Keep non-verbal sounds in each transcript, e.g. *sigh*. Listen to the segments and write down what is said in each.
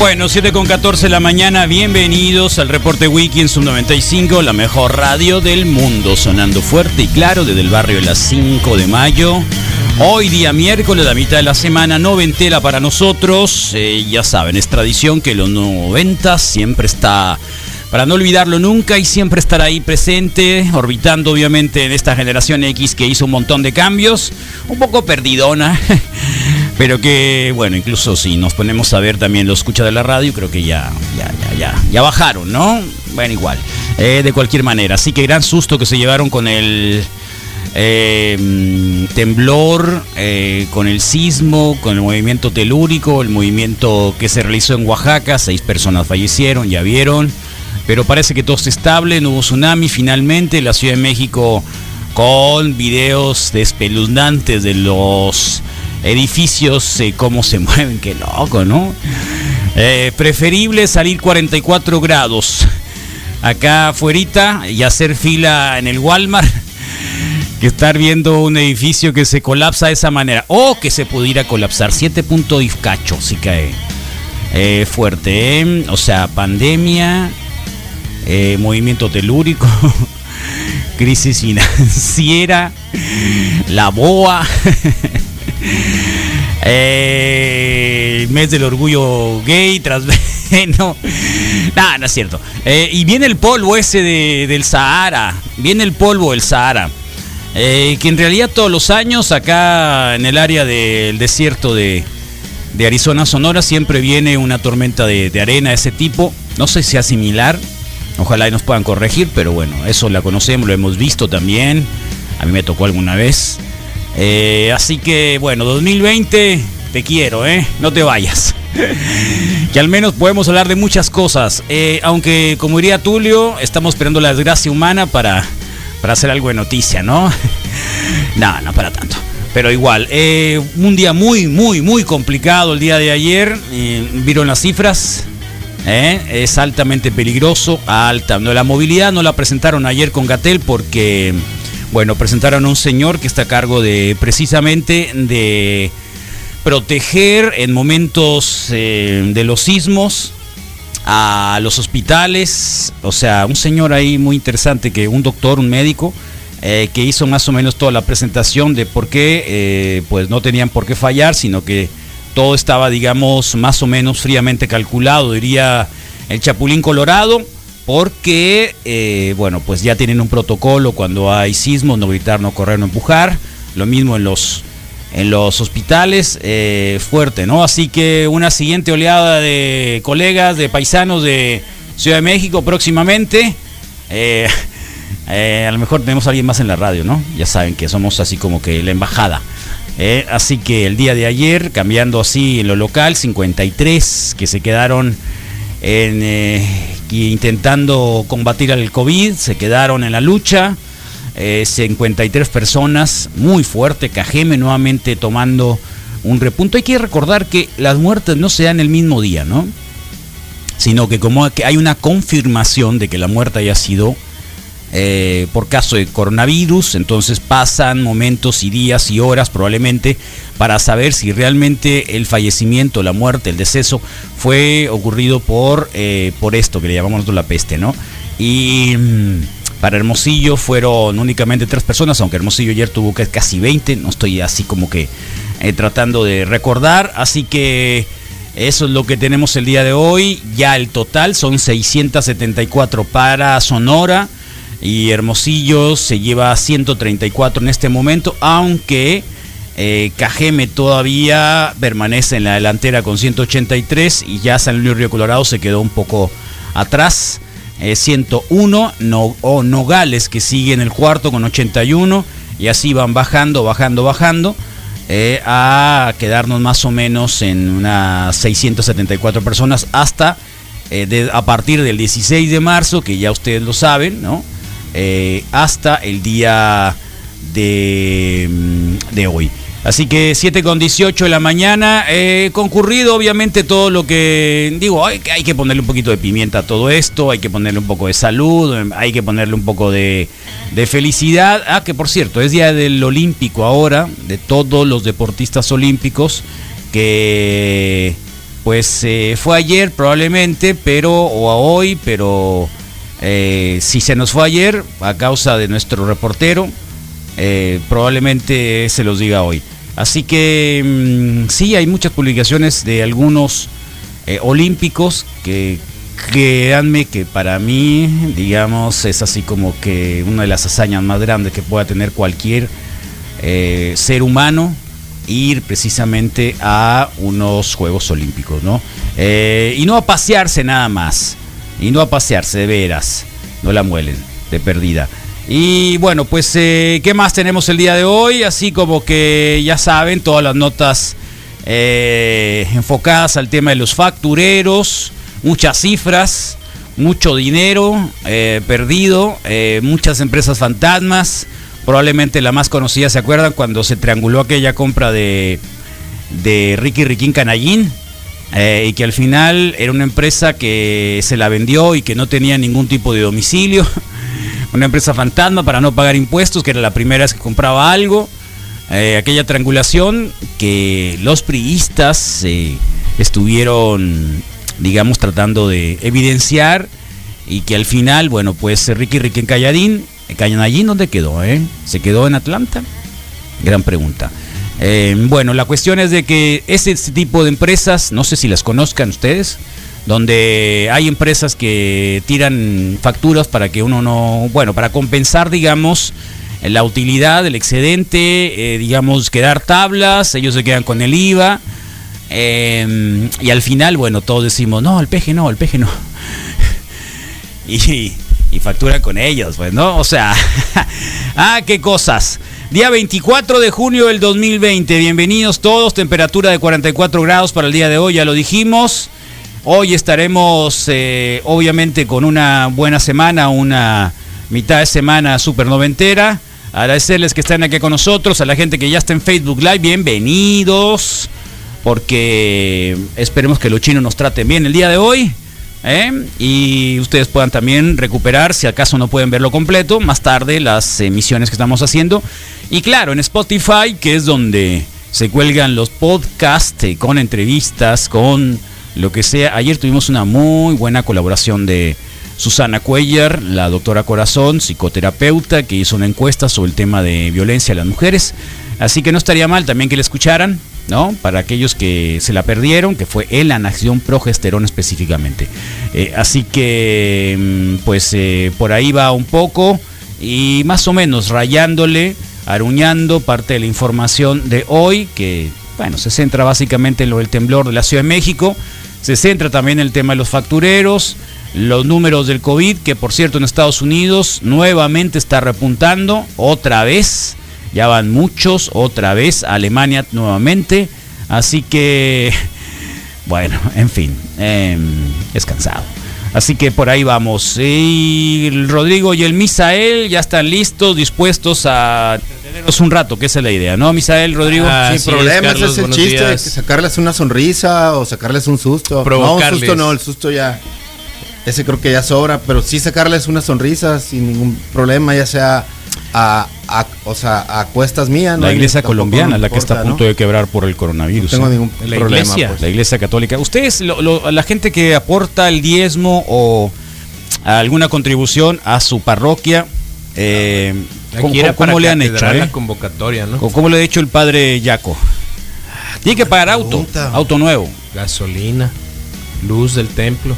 Bueno, 7 con 14 de la mañana, bienvenidos al reporte Wiki en Sub 95, la mejor radio del mundo, sonando fuerte y claro desde el barrio de las 5 de mayo. Hoy día miércoles, la mitad de la semana noventera para nosotros. Eh, ya saben, es tradición que los 90 siempre está, para no olvidarlo nunca y siempre estar ahí presente, orbitando obviamente en esta generación X que hizo un montón de cambios, un poco perdidona. Pero que, bueno, incluso si nos ponemos a ver también lo escucha de la radio, creo que ya, ya, ya, ya, bajaron, ¿no? Bueno, igual. Eh, de cualquier manera. Así que gran susto que se llevaron con el mm, temblor, eh, con el sismo, con el movimiento telúrico, el movimiento que se realizó en Oaxaca. Seis personas fallecieron, ya vieron. Pero parece que todo está estable, no hubo tsunami finalmente. La Ciudad de México con videos espeluznantes de los edificios, eh, cómo se *laughs* mueven, qué loco, ¿no? Eh, preferible salir 44 grados acá afuera y hacer fila en el Walmart *laughs* que estar viendo un edificio que se colapsa de esa manera o que se pudiera colapsar 7 puntos cacho si cae Eh, fuerte ¿eh? o sea pandemia movimiento telúrico *laughs* crisis financiera la boa *laughs* Eh, mes del orgullo gay, tras *laughs* no, nah, no es cierto. Eh, y viene el polvo ese de- del Sahara, viene el polvo del Sahara, eh, que en realidad todos los años acá en el área del desierto de, Arizona, Sonora, siempre viene una tormenta de, de arena de ese tipo. No sé si sea similar, ojalá y nos puedan corregir, pero bueno, eso la conocemos, lo hemos visto también. A mí me tocó alguna vez. Eh, así que bueno, 2020, te quiero, ¿eh? No te vayas. *laughs* que al menos podemos hablar de muchas cosas. Eh, aunque, como diría Tulio, estamos esperando la desgracia humana para, para hacer algo de noticia, ¿no? *laughs* no, no para tanto. Pero igual, eh, un día muy, muy, muy complicado el día de ayer. Eh, ¿Vieron las cifras? ¿Eh? Es altamente peligroso, alta. No, la movilidad no la presentaron ayer con Gatel porque, bueno, presentaron a un señor que está a cargo de precisamente de proteger en momentos eh, de los sismos a los hospitales, o sea, un señor ahí muy interesante, que un doctor, un médico, eh, que hizo más o menos toda la presentación de por qué, eh, pues no tenían por qué fallar, sino que todo estaba, digamos, más o menos fríamente calculado, diría el Chapulín Colorado, porque, eh, bueno, pues ya tienen un protocolo cuando hay sismos, no gritar, no correr, no empujar, lo mismo en los en los hospitales, eh, fuerte, ¿no? Así que una siguiente oleada de colegas, de paisanos de Ciudad de México próximamente. Eh, *laughs* a lo mejor tenemos a alguien más en la radio, ¿no? Ya saben que somos así como que la embajada. Así que el día de ayer, cambiando así en lo local, 53 que se quedaron en, eh, intentando combatir al COVID, se quedaron en la lucha. Eh, 53 personas, muy fuerte, Cajeme nuevamente tomando un repunto. Hay que recordar que las muertes no se dan el mismo día, ¿no? Sino que como hay una confirmación de que la muerte haya sido eh, por caso de coronavirus, entonces pasan momentos y días y horas probablemente para saber si realmente el fallecimiento, la muerte, el deceso fue ocurrido por, eh, por esto que le llamamos la peste, ¿no? Y mm, para Hermosillo fueron únicamente tres personas, aunque Hermosillo ayer tuvo casi 20, no estoy así como que eh, tratando de recordar, así que eso es lo que tenemos el día de hoy, ya el total son 674 para Sonora, y Hermosillo se lleva 134 en este momento, aunque eh, todavía permanece en la delantera con 183 y ya San Luis Río Colorado se quedó un poco atrás. 101, no, o Nogales que sigue en el cuarto con 81 y así van bajando, bajando, bajando. Eh, a quedarnos más o menos en unas 674 personas hasta eh, a partir del 16 de marzo, que ya ustedes lo saben, ¿no? Eh, hasta el día de, mm, de hoy. Así que 7 con 18 de la mañana, eh, concurrido obviamente todo lo que digo, hay, hay, que ponerle un poquito de pimienta a todo esto, hay que ponerle un poco de salud, hay que ponerle un poco de, de felicidad. Ah, que por cierto, es día del olímpico ahora, de todos los deportistas olímpicos, que pues eh, fue ayer probablemente, pero, o a hoy, pero eh, si se nos fue ayer, a causa de nuestro reportero, eh, probablemente se los diga hoy. Así que mmm, sí, hay muchas publicaciones de algunos eh, olímpicos que créanme que para mí, digamos, es así como que una de las hazañas más grandes que pueda tener cualquier eh, ser humano ir precisamente a unos Juegos Olímpicos, ¿no? Y no a pasearse nada más, y no a pasearse de veras, no la muelen de perdida. Y bueno, pues, eh, ¿qué más tenemos el día de hoy? Así como que ya saben, todas las notas eh, enfocadas al tema de los factureros, muchas cifras, mucho dinero eh, perdido, eh, muchas empresas fantasmas. Probablemente la más conocida, ¿se acuerdan? Cuando se trianguló aquella compra de, de Ricky Riquín Canallín. Y que al final era una empresa que se la vendió y que no tenía ningún tipo de domicilio. *laughs* una empresa fantasma para no pagar impuestos, que era la primera vez que compraba algo. Eh, aquella triangulación que los priistas eh, estuvieron, digamos, tratando de evidenciar y que al final, bueno, pues Ricky Ricky en Calladín, Calladín, ¿dónde quedó? Eh? ¿Se quedó en Atlanta? Gran pregunta. Eh, bueno, la cuestión es de que ese tipo de empresas, no sé si las conozcan ustedes, donde hay empresas que tiran facturas para que uno no, bueno, para compensar, digamos, la utilidad del excedente, eh, digamos, quedar tablas, ellos se quedan con el IVA. Eh, y al final, bueno, todos decimos, no, el peje no, el peje no. *laughs* y, y factura con ellos, pues, ¿no? O sea, *laughs* ah, qué cosas. Día 24 de junio del 2020, bienvenidos todos, temperatura de 44 grados para el día de hoy, ya lo dijimos. Hoy estaremos, eh, obviamente, con una buena semana, una mitad de semana super noventera. Agradecerles que están aquí con nosotros, a la gente que ya está en Facebook Live, bienvenidos, porque esperemos que los chinos nos traten bien el día de hoy. ¿eh? Y ustedes puedan también recuperar, si acaso no pueden verlo completo, más tarde las emisiones que estamos haciendo. Y claro, en Spotify, que es donde se cuelgan los podcasts eh, con entrevistas, con lo que sea. Ayer tuvimos una muy buena colaboración de Susana Cuellar, la doctora Corazón, psicoterapeuta, que hizo una encuesta sobre el tema de violencia a las mujeres. Así que no estaría mal también que la escucharan, ¿no? Para aquellos que se la perdieron, que fue el anación progesterona específicamente. Eh, así que, mm, pues eh, por ahí va un poco y más o menos rayándole, aruñando parte de la información de hoy, que, bueno, se centra básicamente en lo del temblor de la Ciudad de México. Se centra también en el tema de los factureros, los números del COVID, que por cierto en Estados Unidos nuevamente está repuntando, otra vez, ya van muchos, otra vez, Alemania nuevamente, así que, *laughs* bueno, en fin, eh, es cansado. Así que por ahí vamos. Y el Rodrigo y el Misael ya están listos, dispuestos a tenernos un rato, que esa es la idea, ¿no, Misael, Rodrigo? Ah, Sin Así problemas, es, Carlos, es el chiste, sacarles una sonrisa o sacarles un susto. No, un Provocarles. susto no, el susto ya, ese creo que ya sobra, pero sí sacarles una sonrisa sin ningún problema, ya sea a, a- o sea, a cuestas mías. ¿no? La iglesia colombiana, la que está a punto ¿no? de quebrar por el coronavirus. No tengo ¿eh? ningún la problema, iglesia, pues. la iglesia católica. Ustedes, lo- lo- la gente que aporta el diezmo o alguna contribución a su parroquia, eh, ¿cómo, le han hecho? eh? la convocatoria, ¿no? ¿Cómo, cómo le ha hecho el padre Yaco? Tiene que pagar auto, auto nuevo. Gasolina, luz del templo.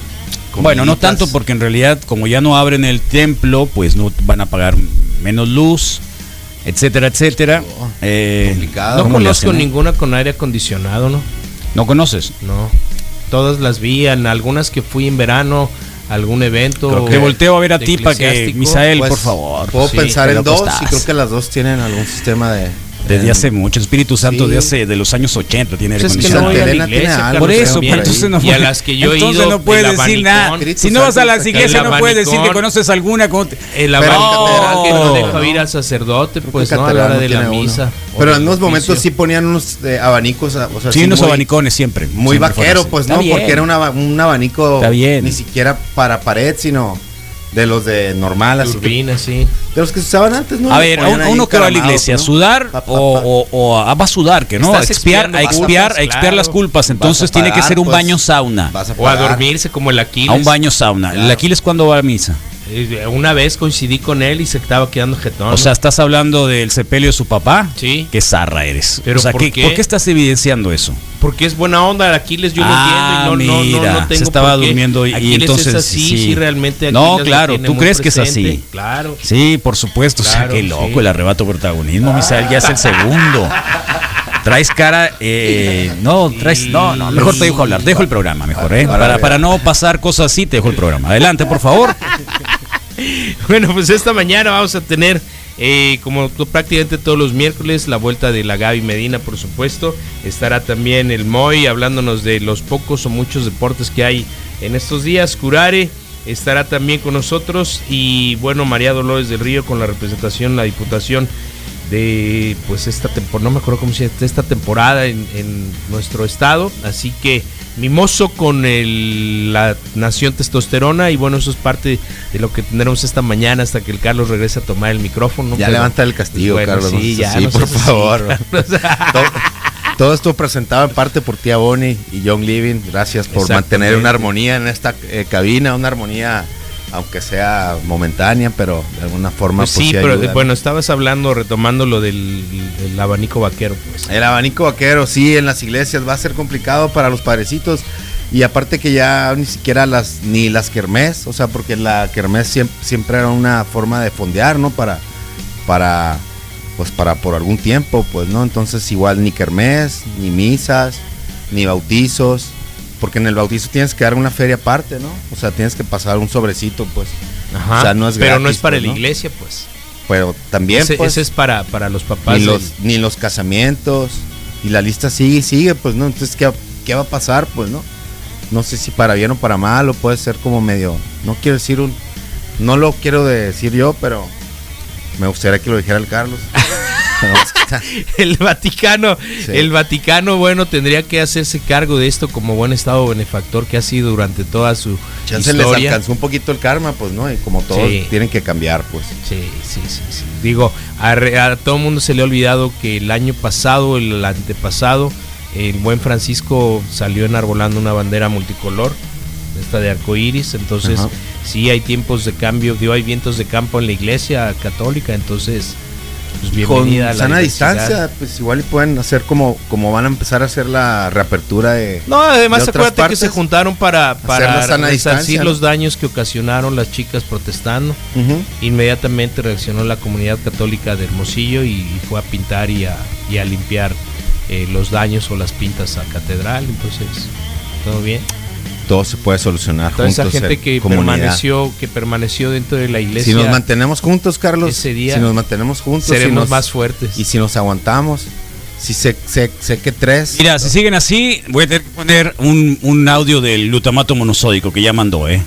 Bueno, no tanto porque en realidad como ya no abren el templo, pues no van a pagar menos luz, etcétera, etcétera. Oh, Eh, complicado. No ¿cómo le conozco hacen, eh? ninguna con aire acondicionado, ¿no? ¿No conoces? No. Todas las vi, en algunas que fui en verano, a algún evento. Creo Te volteo a ver a ti para que. Misael, Pues, por favor. Puedo Sí, pensar en dos estás. y creo que las dos tienen algún sistema de. Desde de- hace mucho, el Espíritu Santo Sí. de hace de los años 80 tiene aire Pues es que acondicionado. no voy a la Elena tiene iglesia, algo, Por eso, pero entonces no Y a las que yo he entonces ido, no puedes decir nada. Si no vas a la Espíritu iglesia Santo, no puedes decir que conoces alguna. ¿cómo te- El abanicón que no deja ir al sacerdote, pues no, a la hora de la misa. Pero en unos momentos sí ponían unos eh, abanicos. O sea, Sí, unos muy- abanicones siempre. Muy vaquero, pues no, porque era un, aba- un abanico ni siquiera para pared, sino de los de normal, así que, Turbina, sí. de los que se usaban antes, ¿no? A ver, a, un- a uno que va a la iglesia, ¿no? sudar Pa, pa, o, pa. o- o a, va a sudar, que no, a expiar, a expiar, a expiar las culpas. Entonces a tiene que ser un pues, baño sauna. vas a O a dormirse como el Aquiles. A un baño sauna. ¿El Claro. Aquiles cuándo va a misa? Eh, Una vez coincidí con él y se estaba quedando jetón. O sea, ¿estás hablando del sepelio de su papá? Sí. Qué zarra eres. Pero o sea, ¿por ¿qué- qué? ¿por qué estás evidenciando eso? porque es buena onda Aquiles, yo Ah, lo entiendo y no, no, no, mira, no se estaba por qué. durmiendo y- Aquiles entonces, es así, sí. sí, realmente No, Aquiles lo claro, tú crees que es así. Claro. Sí, por supuesto. o sea, qué loco sí. el arrebato protagonismo, Misael, ya es el segundo. *laughs* Traes cara, eh, no, traes, no, no, mejor te dejo hablar, dejo el programa, mejor, ¿eh? Para, para no pasar cosas así, te dejo el programa. Adelante, por favor. *laughs* *laughs* Bueno, pues esta mañana vamos a tener, eh, como prácticamente todos los miércoles, la vuelta de la Gaby Medina, por supuesto. Estará también el Moy hablándonos de los pocos o muchos deportes que hay en estos días. Curare estará también con nosotros y bueno, María Dolores del Río con la representación, la diputación de pues esta temporada, no me acuerdo cómo se llama, esta temporada en, en nuestro estado. Así que mimoso con el- la nación testosterona y bueno, eso es parte de lo que tendremos esta mañana hasta que el Carlos regrese a tomar el micrófono. Ya pero- levanta el castigo, Bueno, Carlos. sí, ya, no por favor. *laughs* *laughs* Todo, todo esto presentado en parte por tía Bonnie y John Living. Gracias por mantener una armonía en esta eh, cabina, una armonía, aunque sea momentánea, pero de alguna forma. Pues pues, sí, pero ayuda, ¿no? bueno, estabas hablando, retomando lo del el abanico vaquero, pues. El abanico vaquero, sí, en las iglesias va a ser complicado para los padrecitos. Y aparte que ya ni siquiera las, ni las kermés, o sea, porque la kermés siempre, siempre era una forma de fondear, ¿no? Para, para, pues para por algún tiempo, pues, ¿no? Entonces igual ni kermés, ni misas, ni bautizos, porque en el bautizo tienes que dar una feria aparte, ¿no? O sea, tienes que pasar un sobrecito, pues. Ajá. O sea, no es pero no gratis, es para pues, la ¿no? iglesia, pues. Pero también, ese, pues, ese es para, para los papás. ni del- los, ni los casamientos. Y la lista sigue y sigue, pues, ¿no? Entonces, ¿qué, qué va a pasar? Pues, ¿no? No sé si para bien o para mal, o puede ser como medio. No quiero decir un. No lo quiero decir yo, pero me gustaría que lo dijera el Carlos. *laughs* *laughs* El Vaticano, Sí. el Vaticano, bueno, tendría que hacerse cargo de esto como buen estado benefactor que ha sido durante toda su Chance les historia. alcanzó un poquito el karma, pues, ¿no? Y como todos Sí. tienen que cambiar, pues. Sí, sí, sí, sí. Digo, a, a todo el mundo se le ha olvidado que el año pasado, el antepasado, el buen Francisco salió enarbolando una bandera multicolor, esta de arco iris. Entonces, Ajá. sí hay tiempos de cambio, digo, hay vientos de campo en la iglesia católica. Entonces, pues Con bienvenida a la sana diversidad. distancia, pues igual y pueden hacer como, como van a empezar a hacer la reapertura de. No, además de otras acuérdate que se juntaron para, para resarcir los daños que ocasionaron las chicas protestando. Inmediatamente reaccionó la comunidad católica de Hermosillo y, y fue a pintar y a, y a limpiar eh, los daños o las pintas a catedral. Entonces, todo bien. Todo se puede solucionar Toda esa juntos, gente en que comunidad. permaneció, que permaneció dentro de la iglesia, Si nos mantenemos juntos, Carlos, ese día si nos mantenemos juntos, si seremos nos- más fuertes. y si nos aguantamos, si sé, sé, sé que tres, Mira, si siguen así, voy a tener que poner un, un audio del glutamato monosódico que ya mandó, ¿eh?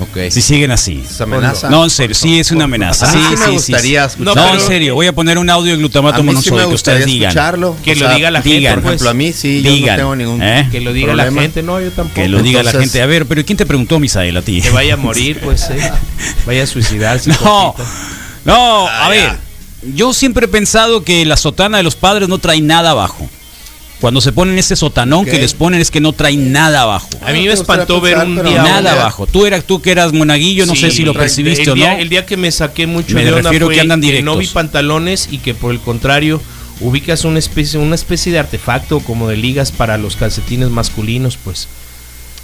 Ok, Si siguen así. ¿Es amenaza? No, en serio, sí es una amenaza. Sí, sí me sí, gustaría sí. No, No, en serio, voy a poner un audio de glutamato monosódico que ustedes digan. escucharlo, Que lo diga la gente, digan. por pues. ejemplo, a mí sí, yo Digan, no tengo ningún ¿eh? que lo diga la problema. gente, no, yo tampoco. Que lo diga la gente. A ver, pero ¿quién te preguntó, Misael, a ti? Que vaya a morir, pues, eh. *laughs* vaya a suicidarse. No, no, Ah, a ver. Yo siempre he pensado que la sotana de los padres no trae nada abajo. Cuando se ponen ese sotanón que les ponen es que no trae nada abajo. A mí me espantó ver un día. no, nada ya. abajo. Tú eras tú que eras monaguillo, no Sí, sé si lo percibiste el o no. día- El día que me saqué mucho Me de onda refiero fue que andan no directos. vi pantalones y que por el contrario ubicas una especie, una especie de artefacto como de ligas para los calcetines masculinos, pues.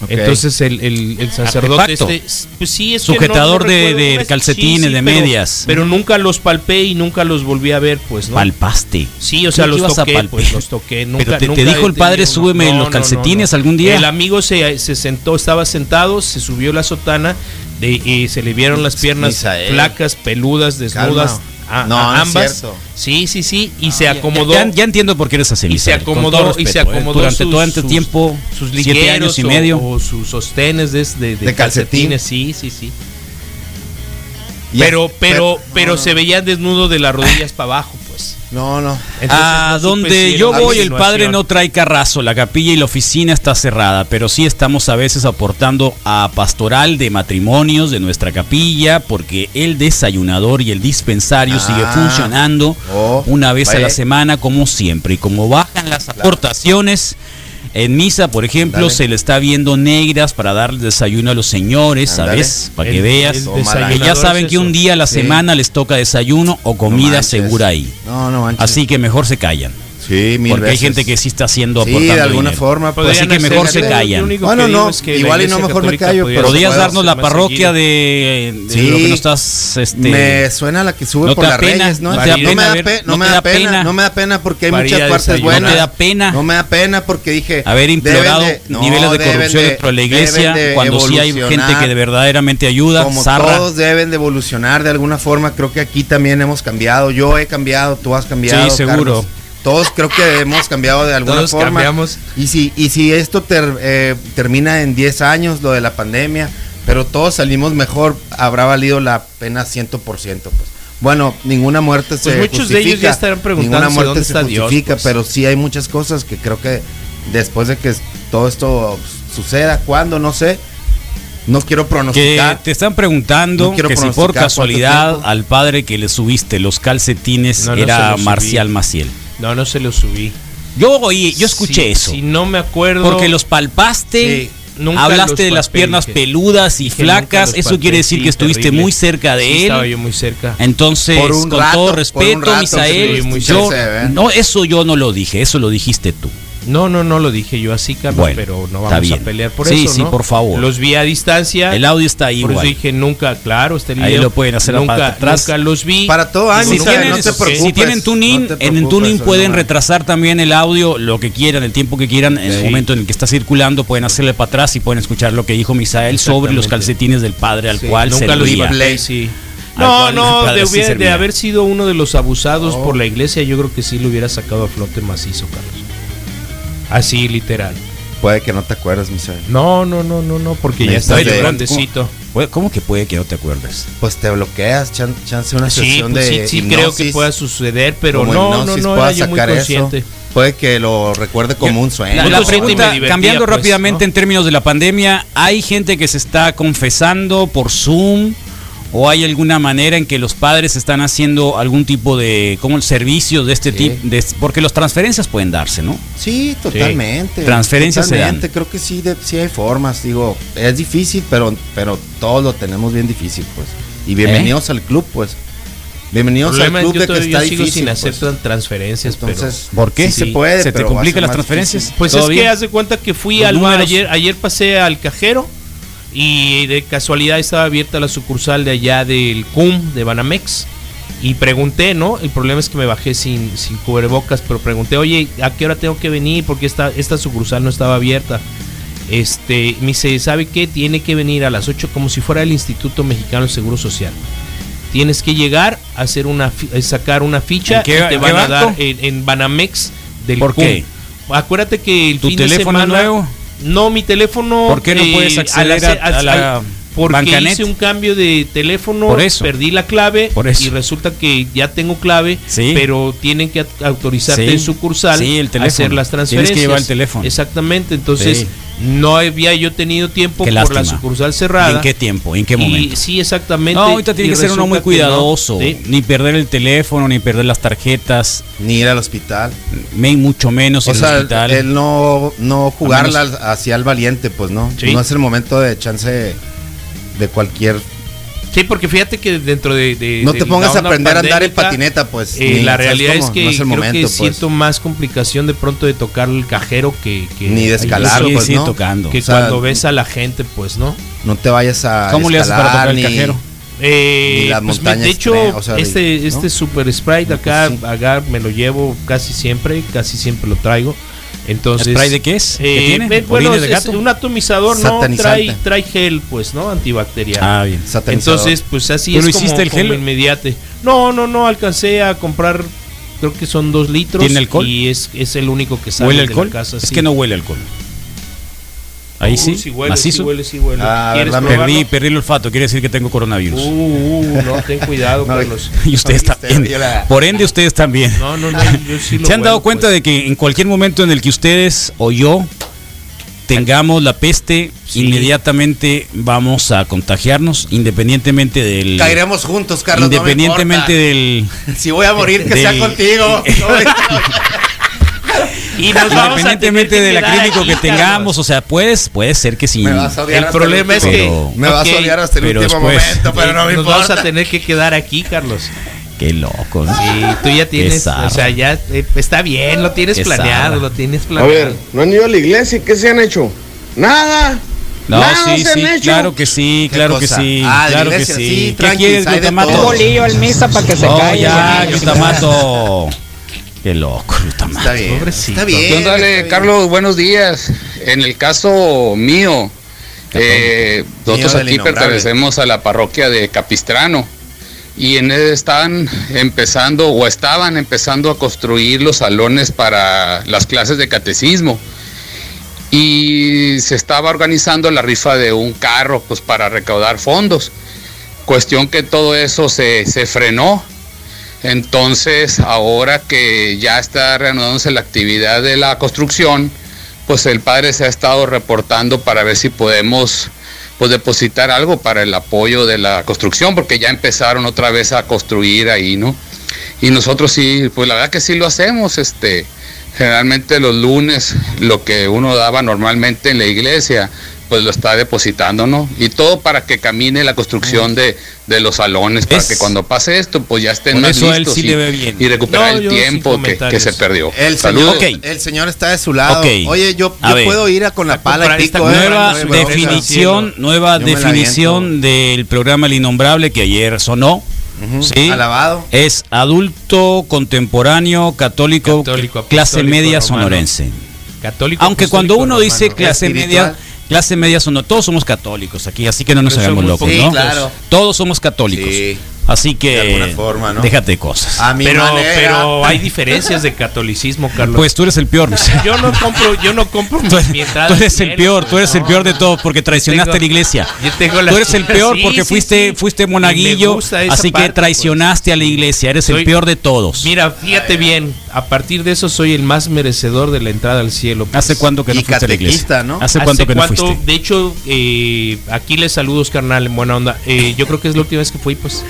Entonces el, el- el sacerdote este, pues sí, es que Sujetador no- no de- de calcetines, de pero- medias. Pero nunca los palpé y nunca los volví a ver, pues, ¿no? Palpaste. Sí, o sea, ¿Qué los toqué, pues los toqué. Nunca, Pero te- dijo el padre, uno. "Súbeme los calcetines algún día". El amigo se, se sentó, estaba sentado, se subió la sotana de, y se le vieron las piernas Misael. flacas, peludas, desnudas. Calma. A- No, a no es ambas. cierto. Sí, sí, sí. Y se acomodó. Ya, ya entiendo por qué eres así. y se acomodó, todo y se respeto, ¿eh? acomodó Durante sus- todo este tiempo, sus siete años y o- medio. o, sus sostenes de, de, de De calcetín. calcetines, sí, sí, sí. Pero, pero, no, pero no, se veía desnudo de las rodillas para abajo, pues. No, no. Entonces, a donde yo voy, el padre no trae carrazo. La capilla y la oficina está cerrada, pero sí estamos a veces aportando a pastoral de matrimonios de nuestra capilla, porque el desayunador y el dispensario Ah. sigue funcionando Oh, una vez a la semana, como siempre. Y como bajan las aportaciones. En misa, por ejemplo, Dale. se le está viendo negras para darle desayuno a los señores. ¿sabes? Para que El- veas. el. Que ya saben que un día a la Sí. semana les toca desayuno o comida segura ahí. No, no manches. Así que mejor se callan. Sí, mil Porque hay gente que sí está haciendo Sí, aportando de alguna dinero. forma. Pues, Así que mejor se callan. Bueno, no, es que la igual y no mejor me callo, pero ¿Podrías darnos la parroquia de, de Sí. lo que nos estás este me suena la que sube ¿No por las pena? Reyes, ¿no? ¿No te da no me pena da, ver- pe- no no me da da pena, pena? no me da pena porque hay muchas partes buenas. ¿No te da pena? No me da pena porque dije haber implorado de- no, niveles de corrupción de- dentro de la iglesia cuando sí hay gente que de verdaderamente ayuda, como todos deben de evolucionar de alguna forma, creo que aquí también hemos cambiado. Yo he cambiado, tú has cambiado. Sí, seguro. Todos creo que hemos cambiado de alguna Todos forma. cambiamos. Y si, y si esto ter- eh, termina en 10 años, lo de la pandemia, pero todos salimos mejor, habrá valido la pena 100%. Pues. Bueno, ninguna muerte se Pues muchos de ellos ya estarán preguntándose Ninguna muerte dónde se está Dios, justifica, pues. pero sí hay muchas cosas que creo que después de que todo esto suceda, cuando, no sé, no quiero Que pronosticar. te están preguntando No que si por casualidad al padre que le subiste los calcetines No, no se era. Marcial Maciel. No, no se lo subí. Yo oí, yo escuché eso. Si no me acuerdo. Porque los palpaste, Sí, nunca hablaste de las piernas dije. peludas y flacas, eso quiere decir sí, que estuviste terrible. muy cerca de Sí, él. Estaba yo muy cerca. Entonces, con rato, todo respeto, rato, Misael, yo, ¿eh? no, eso yo no lo dije, eso lo dijiste tú. No, no, no lo dije yo así, Carlos, Bueno, pero no vamos a pelear por Sí, eso, sí, ¿no? por favor. Los vi a distancia. El audio está ahí Por eso igual. dije nunca, claro, está el Ahí video. lo pueden hacer nunca, para atrás. Nunca los vi. Para todo año, Si tienen, no te si preocupes. si tienen tuning, no en el tuning eso pueden retrasar también el audio, lo que quieran, el tiempo que quieran, en el Sí. momento en el que está circulando, pueden hacerle para atrás y pueden escuchar lo que dijo Misael sobre los calcetines del padre al Sí, cual nunca los servía. palpé, sí. Al No, no, de, sí hubiera- de servía. haber sido uno de los abusados Oh. por la iglesia, yo creo que sí lo hubiera sacado a flote macizo, Carlos. Así, literal. Puede que no te acuerdas, Misael. No, no, no, no, no, porque ya está yo de- grandecito. Puede- ¿Cómo que puede que no te acuerdes? Pues te bloqueas, chan- chance una Sí, sesión pues de sí, sí creo que hipnosis, pueda suceder, pero no, no, hipnosis no, pueda era yo muy sacar eso. consciente. Puede que lo recuerde como un sueño. La, la consciente pregunta, cambiando pues, rápidamente ¿no? en términos de la pandemia, ¿hay gente que se está confesando por Zoom? ¿O hay alguna manera en que los padres están haciendo algún tipo de como servicios de este Sí. tipo? De, porque las transferencias pueden darse, ¿no? Sí, totalmente. Transferencias se Totalmente, dan. creo que sí, de- sí hay formas. Digo, es difícil, pero, pero todos lo tenemos bien difícil, pues. Y bienvenidos al club, pues. El Bienvenidos problema al club que de yo, que está sigo difícil. sin hacer pues. tran- transferencias, Entonces, ¿Por qué? sí se puede, ¿Se te pero complican las transferencias? difícil. Pues es que haz de cuenta que fui Los al bar ayer, ayer pasé al cajero y de casualidad estaba abierta la sucursal de allá del CUM de Banamex y pregunté, ¿no? El problema es que me bajé sin, sin cubrebocas, pero pregunté, oye, ¿a qué hora tengo que venir? Porque esta, esta sucursal no estaba abierta. Este, me dice, ¿sabe qué? Tiene que venir a las 8 como si fuera el Instituto Mexicano del Seguro Social. Tienes que llegar a hacer una eh, sacar una ficha ¿En qué- y te van a dar en, en Banamex del ¿Por CUM. qué? Acuérdate que el ¿Tu fin de teléfono semana- nuevo? No, mi teléfono. ¿Por qué no puedes acceder a- a la Porque Bancanet? hice un cambio de teléfono, Por eso. perdí la clave Por eso. y resulta que ya tengo clave, Sí. pero tienen que aut- autorizarte Sí. en sucursal Sí, el a teléfono. hacer las Tienes que transferencias. llevar el teléfono. Exactamente, entonces Sí. no había yo tenido tiempo Qué por la lástima. sucursal cerrada. ¿En qué tiempo? ¿En qué Y momento? sí, exactamente. No, ahorita tiene que ser uno muy no. cuidadoso. Sí. Ni perder el teléfono, ni perder las tarjetas, Ni ir al hospital. ni mucho menos O en el sea, hospital. el no, no jugarla hacia el valiente, pues no. Sí. No es el momento de chance de cualquier Sí, porque fíjate que dentro de. de- No te la pongas a aprender a andar en patineta, pues. eh, ni- la ¿sabes realidad es que No es el creo momento, que pues. siento más complicación de pronto de tocar el cajero que, que Ni de escalar, pues, sigue ¿no? tocando. que o sea, cuando ves a la gente, pues, ¿no? No te vayas a. ¿Cómo le haces para escalar, tocar el ni- cajero? Eh, Ni las pues, montañas de hecho, o sea, este, ¿no? este Super Sprite acá, Pues sí. acá me lo llevo casi siempre, casi siempre lo traigo. Entonces, ¿Spray de qué es? ¿Qué Eh, tiene? bueno, un atomizador, no, trae, trae gel, pues, ¿no? Antibacterial. Ah, bien. Entonces, pues así ¿Tú es como, hiciste el como gel? inmediate. No, no, no, alcancé a comprar, creo que son dos litros. ¿Tiene alcohol? Y es, es el único que sale ¿Huele de la alcohol? casa. es sí. que no huele alcohol. Ahí Uh, sí, sí huele, macizo. sí huele, sí huele. Ah, ¿Quieres ¿verdad? probarlo? Perdí, perdí el olfato, quiere decir que tengo coronavirus. Uh, uh, no, ten cuidado, *laughs* No, Carlos. *laughs* y ustedes no, también. la- Por ende, ustedes también. No, no, no, yo sí *laughs* lo ¿Se han dado cuenta pues. de que en cualquier momento en el que ustedes o yo tengamos la peste, Sí. inmediatamente vamos a contagiarnos, independientemente del. Caeremos juntos, Carlos. no me independientemente importa. del. Si voy a morir, que sea del- contigo. Y nos vamos a Independientemente del que acrílico que tengamos, o sea, puedes, puede ser que sí. Me vas a odiar El problema es que- Pero- Me vas a odiar hasta el último después- momento, pero no me nos vamos importa. a tener que quedar aquí, Carlos. Qué loco, ¿no? Sí, tú ya tienes, o sea, ya eh, está bien, lo tienes Qué planeado, zarra. lo tienes A planeado. ver, ¿no han ido a la iglesia? ¿Qué se han hecho? Nada. No, Nada sí, se han sí, hecho. claro que sí, ¿Qué claro que cosa? sí, Ah, claro que iglesia, sí. sí, ¿Qué quieres, glutamato? todo. bolillo al misa para que se Oh, calle. ya, ya. Qué loco. Está bien. Pobrecito. Está bien. ¿Qué onda, está Ale? bien. Carlos? Buenos días. En el caso mío, eh, nosotros aquí pertenecemos a la parroquia de Capistrano y en él están empezando o estaban empezando a construir los salones para las clases de catecismo y se estaba organizando la rifa de un carro pues para recaudar fondos. Cuestión que todo eso se, se frenó. Entonces, ahora que ya está reanudándose la actividad de la construcción, pues el padre se ha estado reportando para ver si podemos pues depositar algo para el apoyo de la construcción, porque ya empezaron otra vez a construir ahí, ¿no? Y nosotros sí, pues la verdad que sí lo hacemos, este, generalmente los lunes lo que uno daba normalmente en la iglesia, pues lo está depositando, ¿no? Y todo para que camine la construcción de, de los salones, para Es- que cuando pase esto, pues ya estén más eso a él listos sí y, le ve bien. y recuperar No, el tiempo que, se perdió. El Saludos. señor, el señor está de su lado. Oye, yo, puedo ir a con la A pala y pico. ¿eh? Nueva definición, nueva definición del programa El Innombrable que ayer sonó. ¿sí? Alabado. Es adulto, contemporáneo, católico, Católico, clase media romano. sonorense. Católico. Aunque cuando uno dice clase Espiritual. media, clase media sono, todos somos católicos aquí, así que no nos Pero son hagamos locos, Sí, ¿no? claro. Todos somos católicos. Sí. Así que De alguna forma, ¿no? déjate de cosas. A mi pero, manera. pero hay diferencias de catolicismo, Carlos. Pues tú eres el peor. Luis. yo no compro, yo no compro Tú, eres el peor, pues, tú eres el peor de todos porque traicionaste Tengo- a la iglesia. yo tengo la- Tú eres el *laughs* peor Sí, porque sí, fuiste sí. fuiste monaguillo, así parte, que traicionaste a la iglesia, eres el peor de todos. Mira, fíjate bien, a partir de eso soy el más merecedor de la entrada al cielo. pues. ¿Hace cuánto que no Y fuiste a la iglesia? ¿no? ¿Hace cuánto que no fuiste? De hecho, eh, aquí les saludos, carnal, en buena onda. Eh, yo creo que es la última vez que fui, pues.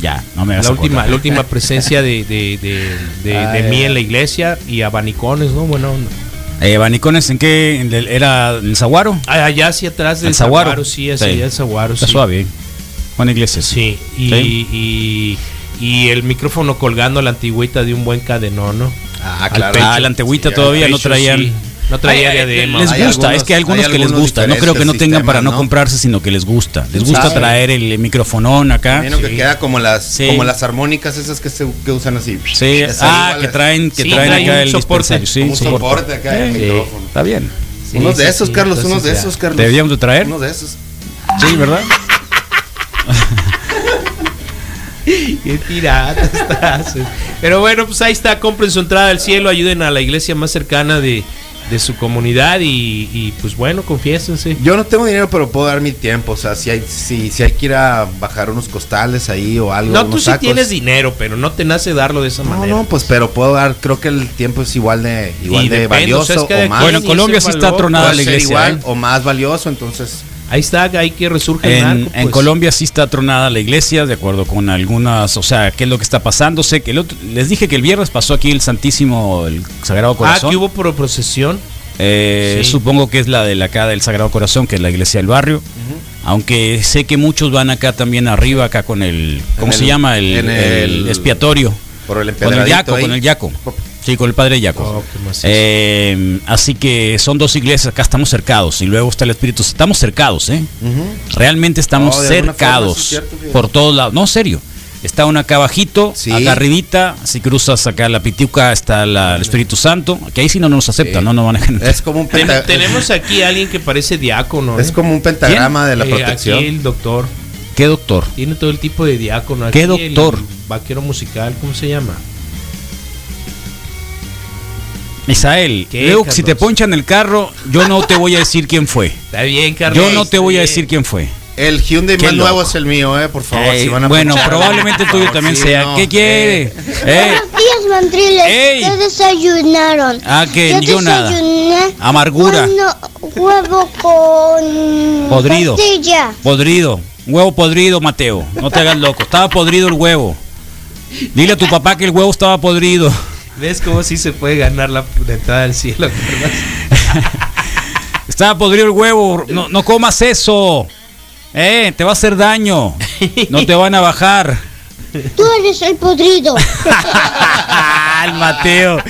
Ya, no me hagas La última, la última presencia de, de, de, de- *laughs* Ay, de mí en la iglesia y abanicones, ¿no? Buena onda. Eh, ¿Banicones en qué? ¿En el- ¿Era en Zaguaro? Ah, Allá hacia atrás del ¿El Zaguaro? Zaguaro, sí, hacia Sí. allá el Zaguaro, Está sí. suave. Buena iglesia. Sí, y, Sí. y, y el micrófono colgando la antigüita de un buen cadenón, ¿no? Ah, Al claro. Ah, la antigüita todavía no traían. No traía Ay, diadema. Les gusta, algunos- es que hay algunos hay que les gusta. No creo que no tengan para no ¿no? comprarse, sino que les gusta. Les gusta traer el microfonón acá. Imagino que queda como las, Sí. como las armónicas esas que, se, que usan así. Sí, Es ah, que traen, que Sí, traen trae acá un el soporte, un soporte acá el Sí, micrófono. Está bien. Sí, unos de esos, sí, Carlos, unos de esos, Carlos. Deberíamos de traer. Unos de esos. Sí, ¿verdad? *laughs* Qué tirada estás. Pero bueno, pues ahí está, compren su entrada al cielo, ayuden a la iglesia más cercana de, de su comunidad y, y, pues bueno, confiésense. Yo no tengo dinero, pero puedo dar mi tiempo. O sea, si hay, si, si hay que ir a bajar unos costales ahí o algo. No, tú sí tienes dinero, pero no te nace darlo de esa No, manera. no, pues pero puedo dar, creo que el tiempo es igual de igual Y de depende, valioso o sea, es que o de más. Bueno, en Colombia sí está valor, tronada la iglesia. igual ¿eh? o más valioso, entonces Ahí está, ahí que resurge el En, narco, en pues. Colombia sí está tronada la iglesia, de acuerdo con algunas, o sea, qué es lo que está pasando. Sé que el otro- les dije que el viernes pasó aquí el Santísimo, el Sagrado Ah, Corazón. que hubo pro- procesión. Eh, Sí. Supongo que es la de la acá del Sagrado Corazón, que es la iglesia del barrio. Aunque sé que muchos van acá también arriba, acá con el. ¿Cómo En se el- llama? El, en el el- expiatorio. Por el Con el Yaco, ahí. con el Yaco. Sí, con el padre Yaco. Oh, qué macizo. Eh, así que son dos iglesias, acá estamos cercados. Y luego está el Espíritu. Estamos cercados, ¿eh? Realmente estamos cercados forma sí es cierto, fíjate. por todos lados. No, serio. Está una acá abajito, Sí. acá arribita. Si cruzas acá la Pitiuca está la- el Espíritu Santo. Que ahí sí no nos aceptan, Sí. no nos van a Es como un tenemos aquí a alguien que parece diácono. es ¿eh? como un pentagrama de la Eh, protección. Aquí el doctor. ¿Qué doctor? Tiene todo el tipo de diácono. ¿Qué Aquí el doctor? vaquero musical, ¿cómo se llama? Misael, ¿Qué, luego si te ponchan el carro, yo no te voy a decir quién fue. Está bien, Carlos. Yo no te voy a decir quién fue. El Hyundai Qué más nuevo es el mío, eh, por favor. Ey, si van a bueno, ponchar. probablemente el tuyo Por *laughs* también favor, sea. sí, no. ¿Qué quiere? Eh, Eh, Buenos días, mandriles. Ey. ¿Qué desayunaron? Ah, que yo nada. desayuné Amargura. huevo con Podrido. tortilla. podrido. Huevo podrido, Mateo. No te hagas loco. Estaba podrido el huevo. Dile a tu papá que el huevo estaba podrido. ¿Ves cómo sí se puede ganar la entrada al cielo? Carlos? *laughs* Estaba podrido el huevo. No, no comas eso. Eh, te va a hacer daño. No te van a bajar. Tú eres el podrido. *laughs* el Mateo.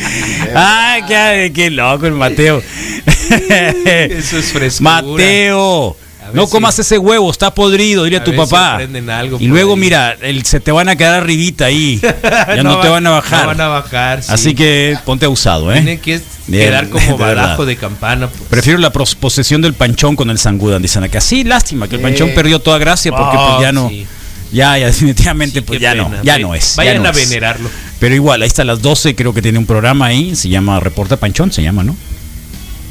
Ay, qué, qué loco el Mateo. *laughs* Eso es frescura. Mateo. No comas ese huevo, está podrido, dile a, A tu papá. algo y luego ahí. mira, el- se te van a quedar arribita ahí. *laughs* Ya no, te va- van a bajar. No van a bajar. sí. Así que ponte abusado, ¿eh? Tienen que Bien, quedar como *laughs* de badajo de campana. pues. Prefiero la posesión del panchón con el sangudan, dicen acá. Sí, lástima que el panchón perdió toda gracia porque Oh, pues ya no. sí. Ya, ya definitivamente Sí, pues ya pena. no, ya no es. ya Vayan no a es. venerarlo. Pero igual, ahí está a las 12, creo que tiene un programa ahí, se llama Reporta Panchón, se llama, ¿no?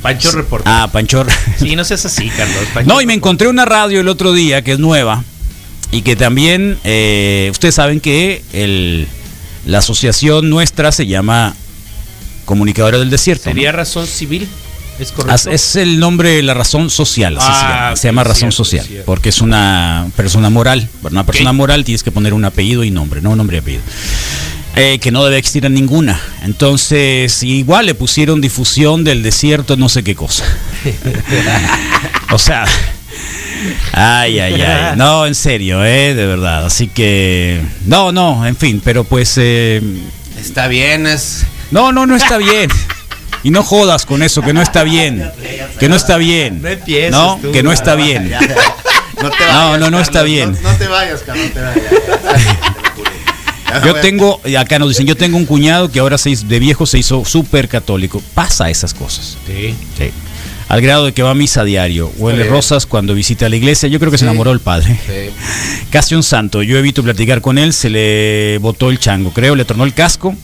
Pancho reporta. Ah, Panchón. *laughs* Sí, no seas así, Carlos. Pancho No, y me encontré una radio el otro día que es nueva y que también, eh, ustedes saben que el, la asociación nuestra se llama Comunicadores del Desierto. ¿no? ¿Sería razón civil? ¿Es correcto? Es el nombre la razón social, así se Ah, llama. Se llama razón cierto, social, cierto. porque es una persona moral. Para una persona moral tienes que poner un apellido y nombre, no un nombre y apellido. Eh, que no debe existir en ninguna. Entonces, igual le pusieron difusión del desierto, no sé qué cosa. *laughs* o sea, ay, ay, ay. No, en serio, eh, de verdad. Así que, no, no, en fin, pero pues, eh, Está bien, es. no, no, no está bien. Y no jodas con eso, que no está bien. Que no está bien. No que no está bien. *laughs* No, No, no, está bien. No, te vayas, Carlos, no te vayas. *laughs* Yo tengo, acá nos dicen, yo tengo un cuñado que ahora se hizo- de viejo se hizo súper católico. Pasa esas cosas. Sí. Sí. Al grado de que va a misa a diario. Huele Sí. rosas cuando visita la iglesia. Yo creo que se enamoró el padre. Sí. *laughs* Casi un santo. Yo evito platicar con él. Se le botó el chango, creo. Le tornó el casco.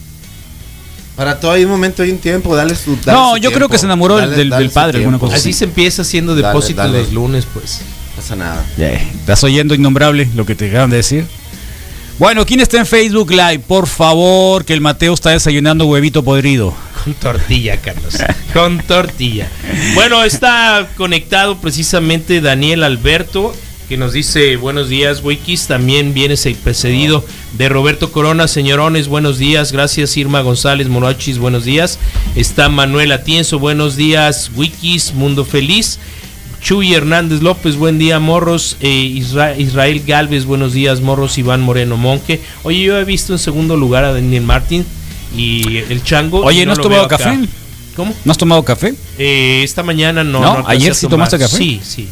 Para todo hay un momento y un tiempo, dale su. dale No, su yo creo que se enamoró del- padre, alguna cosa Así se empieza haciendo depósito dale. los lunes, pues. No pasa nada. ¿Estás oyendo, innombrable, lo que te acaban de decir? Bueno, ¿quién está en Facebook Live? Por favor, que el Mateo está desayunando huevito podrido. Con tortilla, Carlos. Con tortilla. Bueno, está conectado precisamente Daniel Alberto, que nos dice buenos días, Wikis. También viene precedido de Roberto Corona, señorones, buenos días. Gracias, Irma González Morochis, buenos días. Está Manuel Atienzo, buenos días, Wikis, Mundo Feliz. Chuy Hernández López, buen día, Morros. Eh, Isra- Israel Galvez, buenos días, Morros. Iván Moreno Monje. Oye, yo he visto en segundo lugar a Daniel Martín y el Chango. Oye, ¿no has tomado acá. café? ¿Cómo? ¿No has tomado café? Eh, esta mañana no. ¿No? ¿Ayer sí tomaste café? Sí, sí.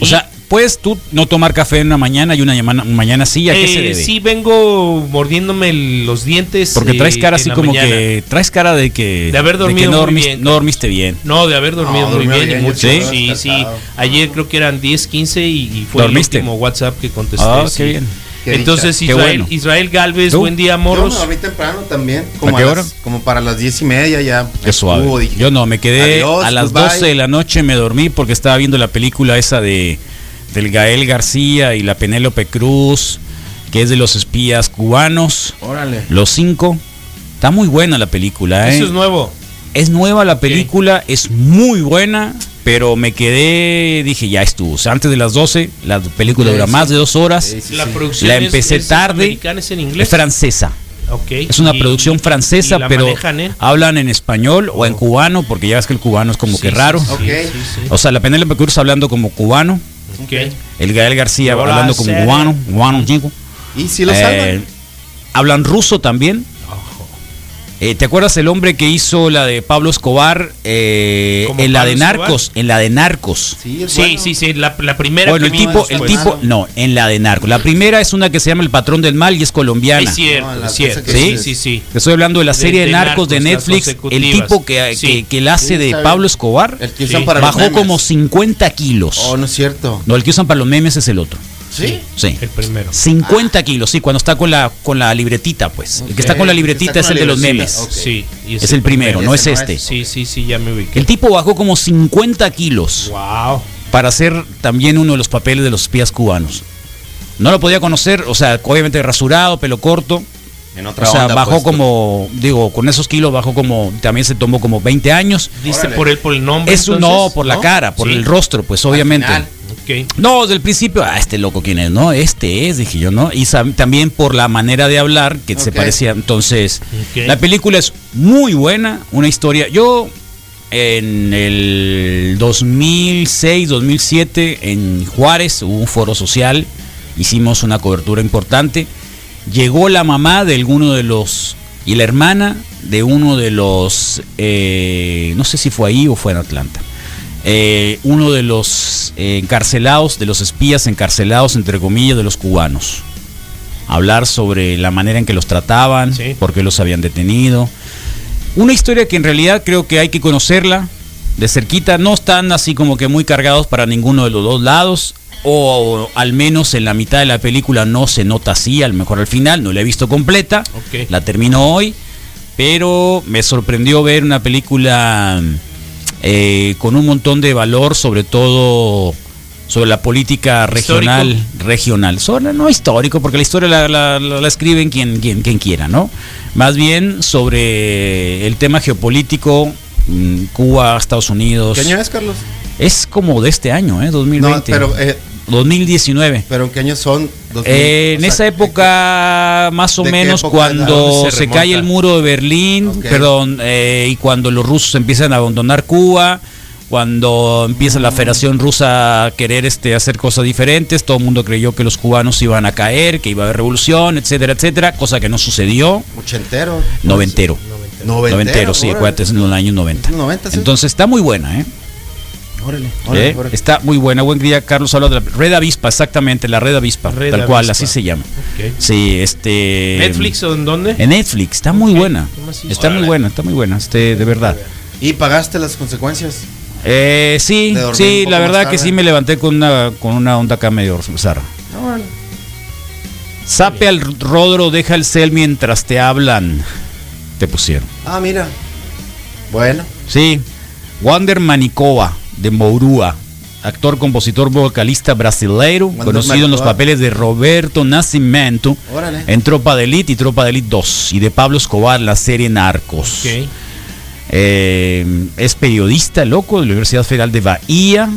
O Y, sea, ¿puedes tú no tomar café en una mañana y una mañana, mañana sí? ¿A qué se eh, debe? Sí, vengo mordiéndome los dientes. Porque traes eh, cara en así como mañana. que... Traes cara de que... De haber que dormido no, muy dormiste, bien. no dormiste bien. No, de haber dormido No, bien, y bien, yo mucho. sí, Sí, sí. Ayer creo que eran 10, 15 y, y fue ¿Dormiste? el último WhatsApp que contesté. Ah, sí. qué bien. Qué Entonces, Israel, bueno. Israel Galvez, ¿Tú? buen día, Yo me morros. dormí temprano también. Como ¿A qué las- hora? como para las diez y media ya. Qué suave. estuvo, dije, Yo no, me quedé adiós, a las. 12 de la noche, me dormí porque estaba viendo la película esa de del Gael García y la Penélope Cruz, que es de los espías cubanos, Órale. los cinco. Está muy buena la película, ¿eh? Eso es nuevo. Es nueva la película, es muy buena, pero me quedé, dije, ya estuvo. O sea, antes de las 12, la película Sí, dura sí. más de dos horas. Sí, sí, La sí. producción La es- empecé es tarde. es en Es inglés. francesa. Ok. Es una Y- producción francesa, pero manejan, ¿eh? hablan en español o en cubano, porque ya ves que el cubano es como Sí, que raro. sí, Ok. sí, sí. O sea, la Penélope Cruz hablando como cubano El Gael García hablando como serio. guano, guano, chico. Y si lo Eh, hablan ruso también. Eh, ¿Te acuerdas el hombre que hizo la de Pablo Escobar eh, ¿Como en la Pablo de Escobar? Narcos? En la de Narcos. Sí, Sí, sí, sí, la, la primera Bueno, el tipo, el tipo, no, en la de Narcos. La primera es una que se llama El Patrón del Mal y es colombiana. Es cierto, No, la es cierto. Sí, sí, sí. Te estoy hablando de la serie de, de Narcos de Netflix. El tipo que, Sí. que, que la hace Sí, de Pablo. Escobar El que Sí. usan para los bajó memes. como 50 kilos. Oh, no es cierto. No, el que usan para los memes es el otro. ¿Sí? Sí. El primero. 50 kilos, sí, cuando está con la con la libretita, pues. El que está con la libretita es el de los memes. Sí, y Es el primero, no es no este. es. Sí, sí, sí, ya me ubiqué. El tipo bajó como 50 kilos Wow. para hacer también uno de los papeles de los espías cubanos. No lo podía conocer, o sea, obviamente rasurado, pelo corto. En O otra sea, onda, bajó pues, como, digo, con esos kilos bajó como, también se tomó como 20 años. ¿Diste Órale. por el, por el nombre? Es un no por la cara, por Sí. el rostro, pues obviamente. final. No, desde el principio, ah, este loco quién es, ¿no? Este es, dije yo, ¿no? Y también por la manera de hablar que se parecía. Entonces, la película es muy buena, una historia. Yo, en el 2006, 2007, en Juárez, hubo un foro social, hicimos una cobertura importante. Llegó la mamá de alguno de los, y la hermana de uno de los, eh, no sé si fue ahí o fue en Atlanta eh, uno de los eh, encarcelados, de los espías encarcelados, entre comillas, de los cubanos. Hablar sobre la manera en que los trataban, Sí. por qué los habían detenido. Una historia que en realidad creo que hay que conocerla de cerquita. No están así como que muy cargados para ninguno de los dos lados. O, al menos en la mitad de la película no se nota así, a lo mejor al final, no la he visto completa. La termino hoy. Pero me sorprendió ver una película eh, con un montón de valor, sobre todo sobre la política regional, Histórico. regional, sobre, no histórico, porque la historia la, la, la- la escriben quien, quien, quien quiera, ¿no? Más bien sobre el tema geopolítico, mm, Cuba, Estados Unidos. ¿Qué año es, Carlos? Es como de este año, ¿eh? 2020. No, pero, eh, 2019. pero ¿en qué años son? 2000, Eh, en sea, esa época, más o ¿de qué menos, cuando se, se cae el muro de Berlín, perdón, eh, y cuando los rusos empiezan a abandonar Cuba, cuando empieza la Federación Rusa a querer este, hacer cosas diferentes, todo el mundo creyó que los cubanos iban a caer, que iba a haber revolución, etcétera, etcétera, cosa que no sucedió. Ochentero. Noventero. Noventero. Noventero, sí, órale. acuérdate, es en los años 90. 90, sí. Entonces está muy buena, ¿eh? Órale, órale, ¿Eh? órale. Está muy buena. Buen día, Carlos habla de la Red Avispa, exactamente, la Red Avispa, Red tal cual, Avispa. así se llama. Sí, este. ¿Netflix o en dónde? En Netflix, está muy buena. Está muy buena, está muy buena, este, de verdad. ¿Y pagaste las consecuencias? Eh, sí, sí, la verdad que sí me levanté con una, con una onda acá medio zarra. Sape al rodro, deja el cel mientras te hablan. Te pusieron. Ah, mira. Bueno. Sí, Wander Manicova, de Mourúa, actor, compositor, vocalista brasileiro, conocido en los papeles de Roberto Nascimento Órale. en Tropa de Elite y Tropa de Elite 2, y de Pablo Escobar en la serie Narcos. Eh, es periodista, loco, de la Universidad Federal de Bahía.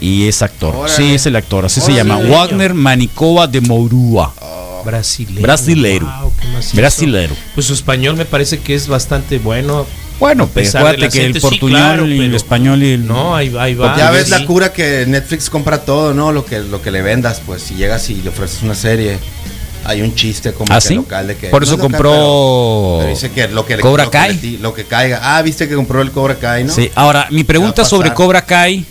Y es actor. Órale. Sí, es el actor. Así se Órale. llama. Wagner Manicova de. Brasilero. Wow, qué macizo. Brasilero. Pues su español me parece que es bastante bueno. Bueno, pues acuérdate que el sí, portuñol claro, y el español y el. No, ahí, ahí va. ya Ah, ves sí. la cura que Netflix compra todo, ¿no? Lo que, lo que le vendas, pues si llegas y le ofreces una serie, hay un chiste como ¿Ah, que sí? local de que. Por eso local, compró pero- pero dice que lo que le- Cobra lo que Kai. le ti- lo que caiga. Ah, viste que compró el Cobra Kai, ¿no? Sí, ahora, mi pregunta sobre? Cobra Kai.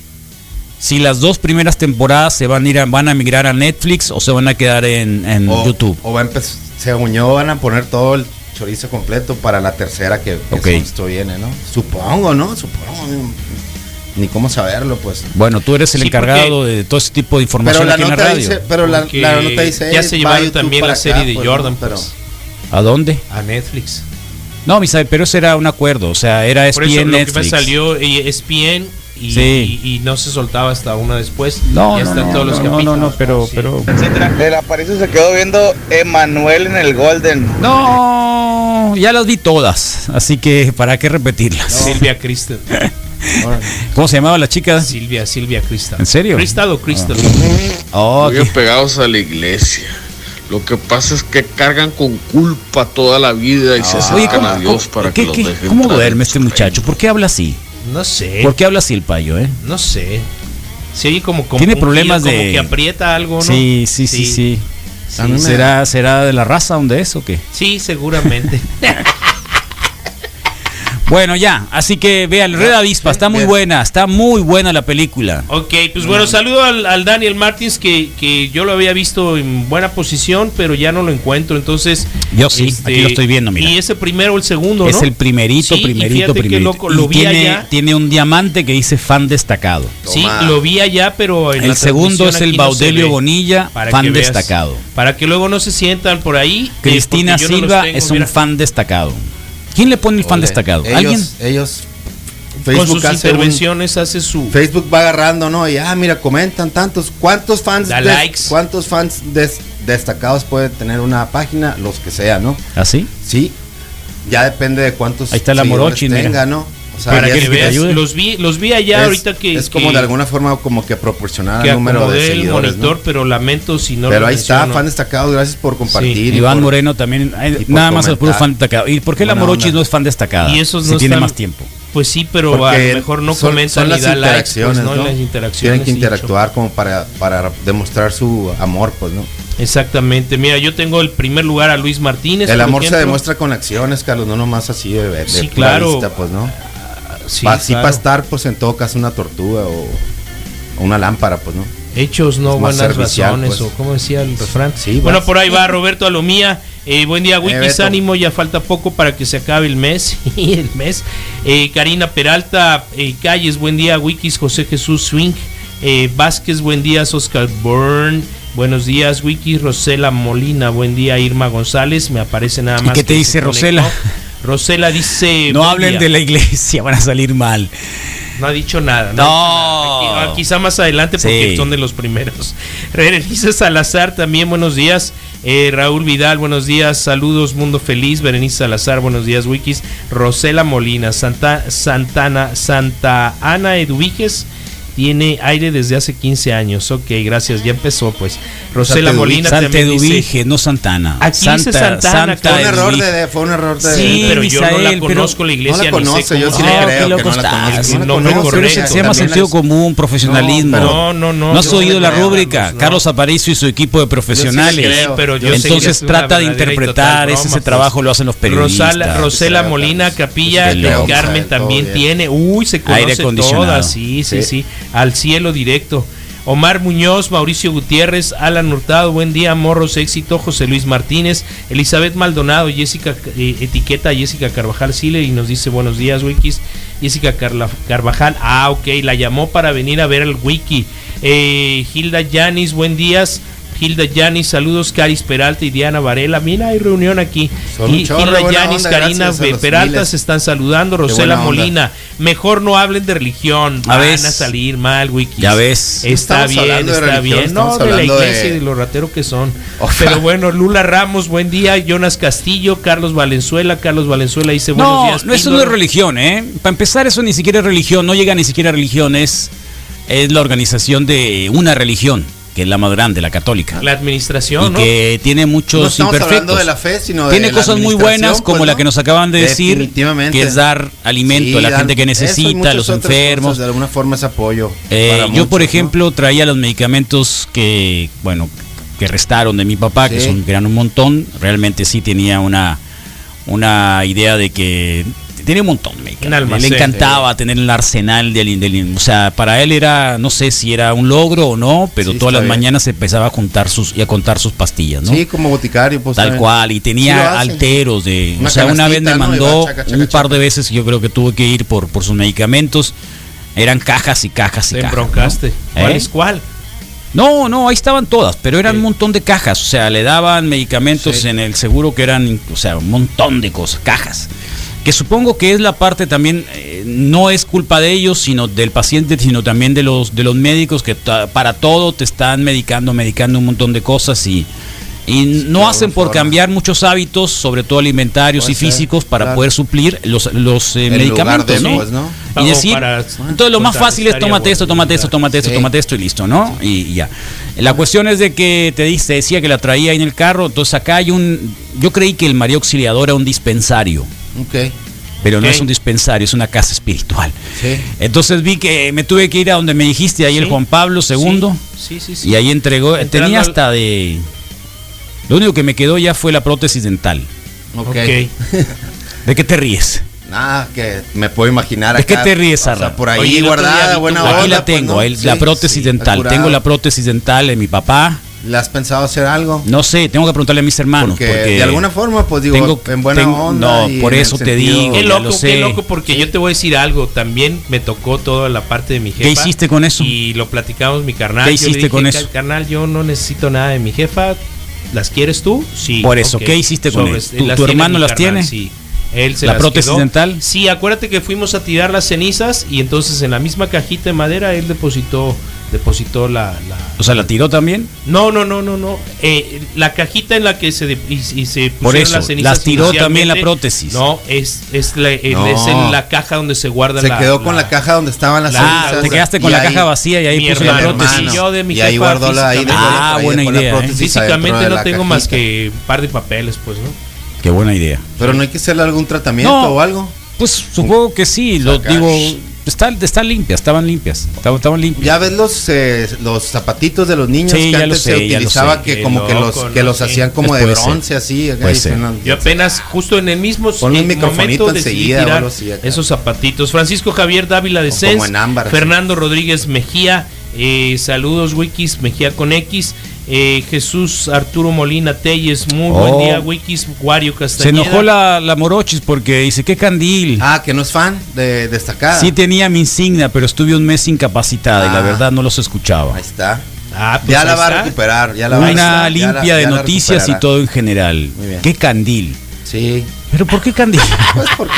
Si las dos primeras temporadas se van a ir a, van a migrar a Netflix o se van a quedar en, en O, YouTube. o va a empezar, se unió, van a poner todo el chorizo completo para la tercera que, que esto viene, ¿no? Supongo, ¿no? Supongo. Ni cómo saberlo, pues. Bueno, tú eres el Sí, encargado porque- de todo ese tipo de información Pero la aquí en la nota radio. dice, pero la, la nota dice, ya "Hey, se va llevaron también la serie de pues, Jordan, ¿no? pero pues. ¿A dónde? A Netflix. No, Misael, pero ese era un acuerdo, o sea, era Por eso ESPN lo que Netflix. salió eh, ESPN y, Sí. y, y no se soltaba hasta una después. No, ya no, están no, todos los no, no, capítulos. no, pero, Sí. pero. El Aparicio se quedó viendo Emanuel en el Golden. No, ya las vi todas, así que para qué repetirlas. Silvia Crystal. *laughs* ¿Cómo se llamaba la chica? Silvia, Silvia Crystal. ¿En serio? Crystal o Crystal. Oh, Muy qué- apegados a la iglesia. Lo que pasa es que cargan con culpa toda la vida y se Oye, acercan ¿cómo, a Dios para qué- que los dejen cómo duerme este muchacho? ¿Por qué habla así? No sé. ¿Por qué habla así el payo, eh? No sé. Oye como, como Tiene problemas giro, como de- que aprieta algo, ¿no? Sí, sí, sí, sí. ¿Será, ¿Será de la raza donde es o qué? Sí, seguramente. *laughs* Bueno, ya, así que vea, el Red Avispa, está muy buena, está muy buena la película. ok, pues bueno, saludo al, al Daniel Martins que, que yo lo había visto en buena posición, pero ya no lo encuentro. Entonces, este, Yo sí, aquí lo estoy viendo, mira. Y ese primero o el segundo, Es ¿no? el primerito, Sí, primerito, primerito. loco, lo Y vi tiene, allá. tiene un diamante que dice fan destacado. Sí, Toma. lo vi allá, pero en la El segundo es el no Baudelio. Bonilla, Para que fan veas. destacado. Para que luego no se sientan por ahí. eh, Cristina porque yo no Silva tengo, es un mira. fan destacado. ¿Quién le pone el fan Ole, destacado? ellos- ¿Alguien? Ellos. Con Facebook sus hace un- intervenciones hace su... Facebook va agarrando, ¿no? Y ah, mira, comentan tantos. ¿Cuántos fans Da des- likes. cuántos fans des- destacados puede tener una página? Los que sea, ¿no? ¿Así? Sí. Ya depende de cuántos Ahí está la Morochi, mira. tenga, ¿no? O sea, Para que es- veas, ayude. los vi, los vi allá es, ahorita que... es como que- de alguna forma como que proporcionar que el número de el seguidores, monitor, ¿no? pero lamento si no Pero lo ahí está, fan destacado, gracias por compartir. y Iván por- Moreno también. por nada más el puro fan destacado. ¿Y por qué la Buena Morochi onda. no es fan destacada? Y esos si no tiene están- más tiempo. Pues sí, pero Porque a lo mejor no son- comentan son ni las da likes, pues, interacciones, ¿no? ¿no? Las interacciones. Tienen que interactuar como para, para demostrar su amor, pues, ¿no? Exactamente. Mira, yo tengo el primer lugar a Luis Martínez. El amor se demuestra con acciones, Carlos, no nomás así de, de Sí, claro. vista, pues, ¿no? Sí, Pa- sí claro. para estar, pues, en todo caso, una tortuga o, o una lámpara, pues, ¿no? Hechos, no buenas servicial, razones, pues. o como decía el refrán. Sí, bueno, vas. por ahí va Roberto Alomía. Eh, buen día, Wikis, Beto. ánimo, ya falta poco para que se acabe el mes. *laughs* El mes. Eh, Karina Peralta eh, Calles, buen día, Wikis, José Jesús Swing. Eh, Vázquez, buen día, Oscar Byrne. Buenos días, Wikis, Rosela Molina, buen día, Irma González. Me aparece nada ¿Y más. qué te que dice se conectó. *laughs* Rosela? Dice. No hablen día. de la iglesia, van a salir mal. No ha dicho nada. No. ha dicho nada. Aquí- ah, quizá más adelante porque Sí. son de los primeros. *laughs* Berenice Salazar también, buenos días. Eh, Raúl Vidal, buenos días. Saludos, Mundo Feliz. Berenice Salazar, buenos días, Wikis. Rosela Molina, Santa, Santana, Santa Ana Eduviges. Tiene aire desde hace 15 años. Ok, gracias. Ya empezó, pues. Rosela Santa Molina Santa también dice. Eduvige, no Santana. Aquí dice Santana, Fue un error de, fue un error de Sí, pero yo no la Misael, pero conozco la iglesia. no la conoce, yo sí se le llama. creo que no la. Sí, No no conoce. Pero se llama sentido común, profesionalismo. No, No, no, no. No has oído la rúbrica, Carlos, no. Aparicio y su equipo de profesionales. pero Entonces trata de interpretar, ese, ese pues. trabajo lo hacen los periodistas. Rosela Molina. Capilla de Carmen Misael, también tiene. Uy, se conoce todas. Sí, sí, sí, Sí. Al cielo directo. Omar Muñoz, Mauricio Gutiérrez, Alan Hurtado, buen día, Morros, éxito, José Luis Martínez, Elizabeth Maldonado, Jessica, eh, etiqueta Jessica Carvajal Sile y nos dice buenos días, Wikis. Jessica Carvajal, ah, ok, la llamó para venir a ver el Wiki. Eh, Hilda Yanis, buen días. Hilda Yanis, saludos, Caris Peralta y Diana Varela. Mira, hay reunión aquí. Y chorro, Hilda Yanis, Karina Peralta miles. se están saludando. Rosela. Molina, mejor no hablen de religión. A Van ves. a salir mal, Wiki. Ya ves. Está bien, está religión, bien. No, de la de- iglesia y de los rateros que son. Pero bueno, Lula Ramos, buen día. Jonas Castillo, Carlos Valenzuela. Carlos Valenzuela dice buenos No, días. no, eso no es religión, ¿eh? Para empezar, eso ni siquiera es religión, no llega ni siquiera a religión, es, es la organización de una religión, que es la más grande, la católica. La administración, y ¿no? que tiene No muchos estamos imperfectos. hablando de la fe, sino de tiene la cosas muy buenas como pues, la ¿no? que nos acaban de decir, Definitivamente. que es dar alimento Sí, a la dan- gente que necesita, a los enfermos. cosas, de alguna forma es apoyo. Eh, yo, muchos, por ¿no? ejemplo, traía los medicamentos que, bueno, que restaron de mi papá, que son, eran un montón. Realmente sí tenía una, una idea de que tenía un montón. Un almacén, Le encantaba tener el arsenal del, del- O sea, para él era, no sé si era un logro o no, pero Sí, todas las bien. mañanas empezaba a juntar sus y a contar sus pastillas, ¿no? Sí, como boticario, pues. Tal cual, y tenía alteros de... Una o sea, una vez me mandó chaca, chaca, un par de veces, yo creo que tuve que ir por, por sus medicamentos. Eran cajas y cajas y Te cajas. embroncaste. ¿no? ¿Cuál ¿Eh? es cuál? No, no, ahí estaban todas, pero eran un montón de cajas. O sea, le daban medicamentos Sí. en el seguro que eran, o sea, un montón de cosas, cajas. Que supongo que es la parte también, eh, no es culpa de ellos, sino del paciente, sino también de los, de los médicos que para todo te están medicando, medicando un montón de cosas y, y no hacen por forma. cambiar muchos hábitos, sobre todo alimentarios Puede y ser, físicos, para claro. poder suplir los, los eh, medicamentos, ¿no? pues, ¿no? Y decir, para entonces lo más fácil es tómate esto, tómate esto, tómate esto, Sí. tómate esto y listo, ¿no? Y, y ya. La cuestión es de que te dice, decía que la traía ahí en el carro, entonces acá hay un, yo creí que el María Auxiliador era un dispensario, Ok. pero no es un dispensario, es una casa espiritual. Entonces vi que me tuve que ir a donde me dijiste, ahí el Sí. Juan Pablo II. Sí, sí, sí. Y ahí entregó. Entrando Tenía hasta de. Lo único que me quedó ya fue la prótesis dental. Ok. *laughs* ¿De qué te ríes? Nada, que me puedo imaginar. ¿De qué te ríes, o sea, Sarra? por ahí Oye, guardada, buena tu- onda. Aquí la pues, tengo, ¿no? el- Sí, la prótesis sí, dental. Tengo la prótesis dental de mi papá. ¿Le has pensado hacer algo? No sé, tengo que preguntarle a mis hermanos. Porque, Porque, de alguna forma, pues digo, tengo- en buena tengo- onda. no, y por eso te digo. Qué loco, lo qué loco, porque yo te voy a decir algo. También me tocó toda la parte de mi jefa. ¿Qué hiciste con eso? Y lo platicamos mi carnal. ¿Qué Yo le hiciste con "Ca- eso? Carnal, yo no necesito nada de mi jefa. ¿Las quieres tú? Sí. Por eso. ¿qué hiciste con él? Sobres, ¿Tu- hermano las carnal, tiene? Sí. Él se ¿La prótesis quedó. dental? Sí, acuérdate que fuimos a tirar las cenizas y entonces en la misma cajita de madera él depositó depositó la, la- O sea, ¿la tiró también? no, no, no, no, no. Eh, la cajita en la que se de- y, y se Por eso, las cenizas las tiró también la prótesis. No, es es la, No. es en la caja donde se guarda Se la quedó con la caja donde estaban las Ah, cenizas. te quedaste con Y la ahí- caja vacía y ahí mi puso la hermano, prótesis. sí, yo de mi y ahí guardó la ahí dejó Ah, ahí buena idea, ¿eh? prótesis Físicamente no la tengo más que un par de papeles, pues, ¿no? Qué buena idea. Pero no hay que hacerle algún tratamiento No. o algo. Pues supongo que sí, lo digo, está, está limpias, estaban limpias, estaban, estaban limpias. Ya ves los eh, los zapatitos de los niños Sí, que ya lo antes sé, se utilizaba que Qué como que los que ¿no? los hacían como Puede de ser. bronce así. Puede y ser. suenan- Yo apenas, justo en el mismo eh, microfonito momento enseguida tirar así esos zapatitos. Francisco Javier Dávila de en ámbar, así. Fernando Rodríguez Mejía, eh, saludos Wikis Mejía con X, eh, Jesús Arturo Molina Telles, muy buen Oh. día Wikis, Wario Se Castañeda. enojó la, la Morochis porque dice, ¿qué candil? Ah, que no es fan de destacada. Sí tenía mi insignia, pero estuve un mes incapacitada y la Ah. verdad no los escuchaba. Ahí está. Ah, pues ya ahí la va a recuperar. Ya la va a- Una ya la- limpia de ya noticias y todo en general. Muy bien. ¿Qué candil? Sí. ¿Pero por qué candil? *laughs* Pues porque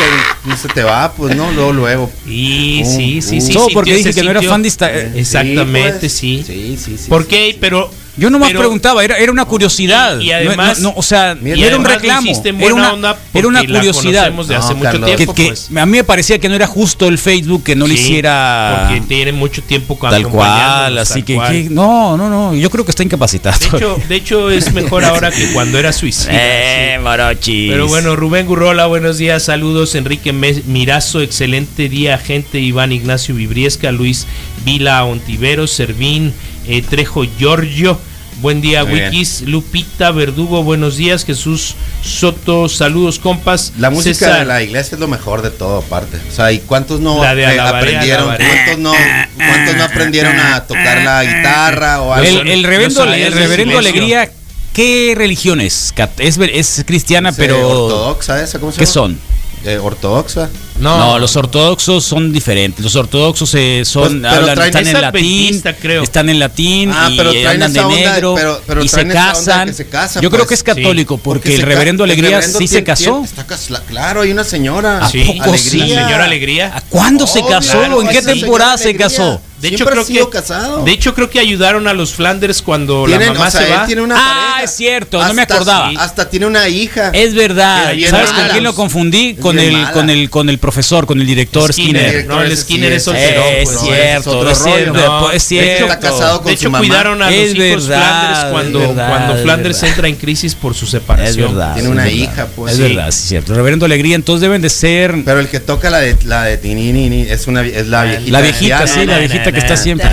no se te va, pues no, luego, luego. Y Uh, sí, sí, sí. Solo sí, porque dije se que no era fan de esta- Exactamente, pues. sí. Sí, sí, sí. ¿Por sí. qué? Pero Yo nomás pero- preguntaba, era, era una curiosidad. Y- además- no, no, o sea, y era un reclamo. Era una, era una curiosidad. de hace No, mucho Carlos. tiempo, que, que pues. a mí me parecía que no era justo el Facebook que no le hiciera porque tiene mucho tiempo tal cual, así tal que, cual. que- no, no, no, yo creo que está incapacitado. De hecho, de hecho es mejor *laughs* ahora que cuando era suicida. eh, sí. Morochis. Pero bueno, Rubén Gurrola, buenos días, saludos, Enrique Mirazo, excelente día, gente, Iván Ignacio Vibriesca, Luis Vila Ontiveros, Servín, eh, Trejo Giorgio, buen día, Muy bien. Wikis, Lupita Verdugo, buenos días, Jesús Soto, saludos, compas. La música César, de la iglesia es lo mejor de todo, aparte. O sea, ¿y cuántos no La de eh, alabaré, aprendieron? alabaré. ¿Cuántos no, cuántos no aprendieron a tocar la guitarra o algo? el, el reverendo, el. Alegría, ¿qué religión es? Es, cristiana, ¿Es, pero ortodoxa esa? ¿Cómo se ¿qué llama? son? Eh, ortodoxa. No, No, los ortodoxos son diferentes. Los ortodoxos eh, son Pues, hablan- están es en latín, creo. están en latín Ah, y pero andan de onda, negro pero- pero y se casan. que se casan, Yo creo pues. que es católico porque, el reverendo el Alegría reverendo sí se casó. tiene- está claro, hay una señora. ¿A Sí, poco sí? la señora Alegría. ¿A ¿Cuándo se Obvio, casó? claro, ¿En qué temporada se casó? De hecho, creo ha sido que, casado. de hecho, creo que ayudaron a los Flanders cuando Tienen- la mamá o sea, se va. tiene una Ah, pareja. es cierto, no me Hasta- acordaba. Hasta tiene una hija. Es verdad. ¿Sabes con quién lo confundí? Es Con el, mala. con el con el profesor, con el director Skinner. Skinner. No, el Skinner sí es solterón, Es pues, es cierto, es cierto, No, es de hecho, cierto. está casado con de hecho, su mamá. cuidaron a Es los hijos verdad, Flanders cuando, verdad, cuando Flanders verdad. entra en crisis por su separación. Es verdad. Tiene una hija, pues. Es verdad, sí, es cierto. Reverendo Alegría, entonces deben de ser Pero el que toca la de la de Tininini es una es la viejita. la viejita, sí, la viejita que está siempre.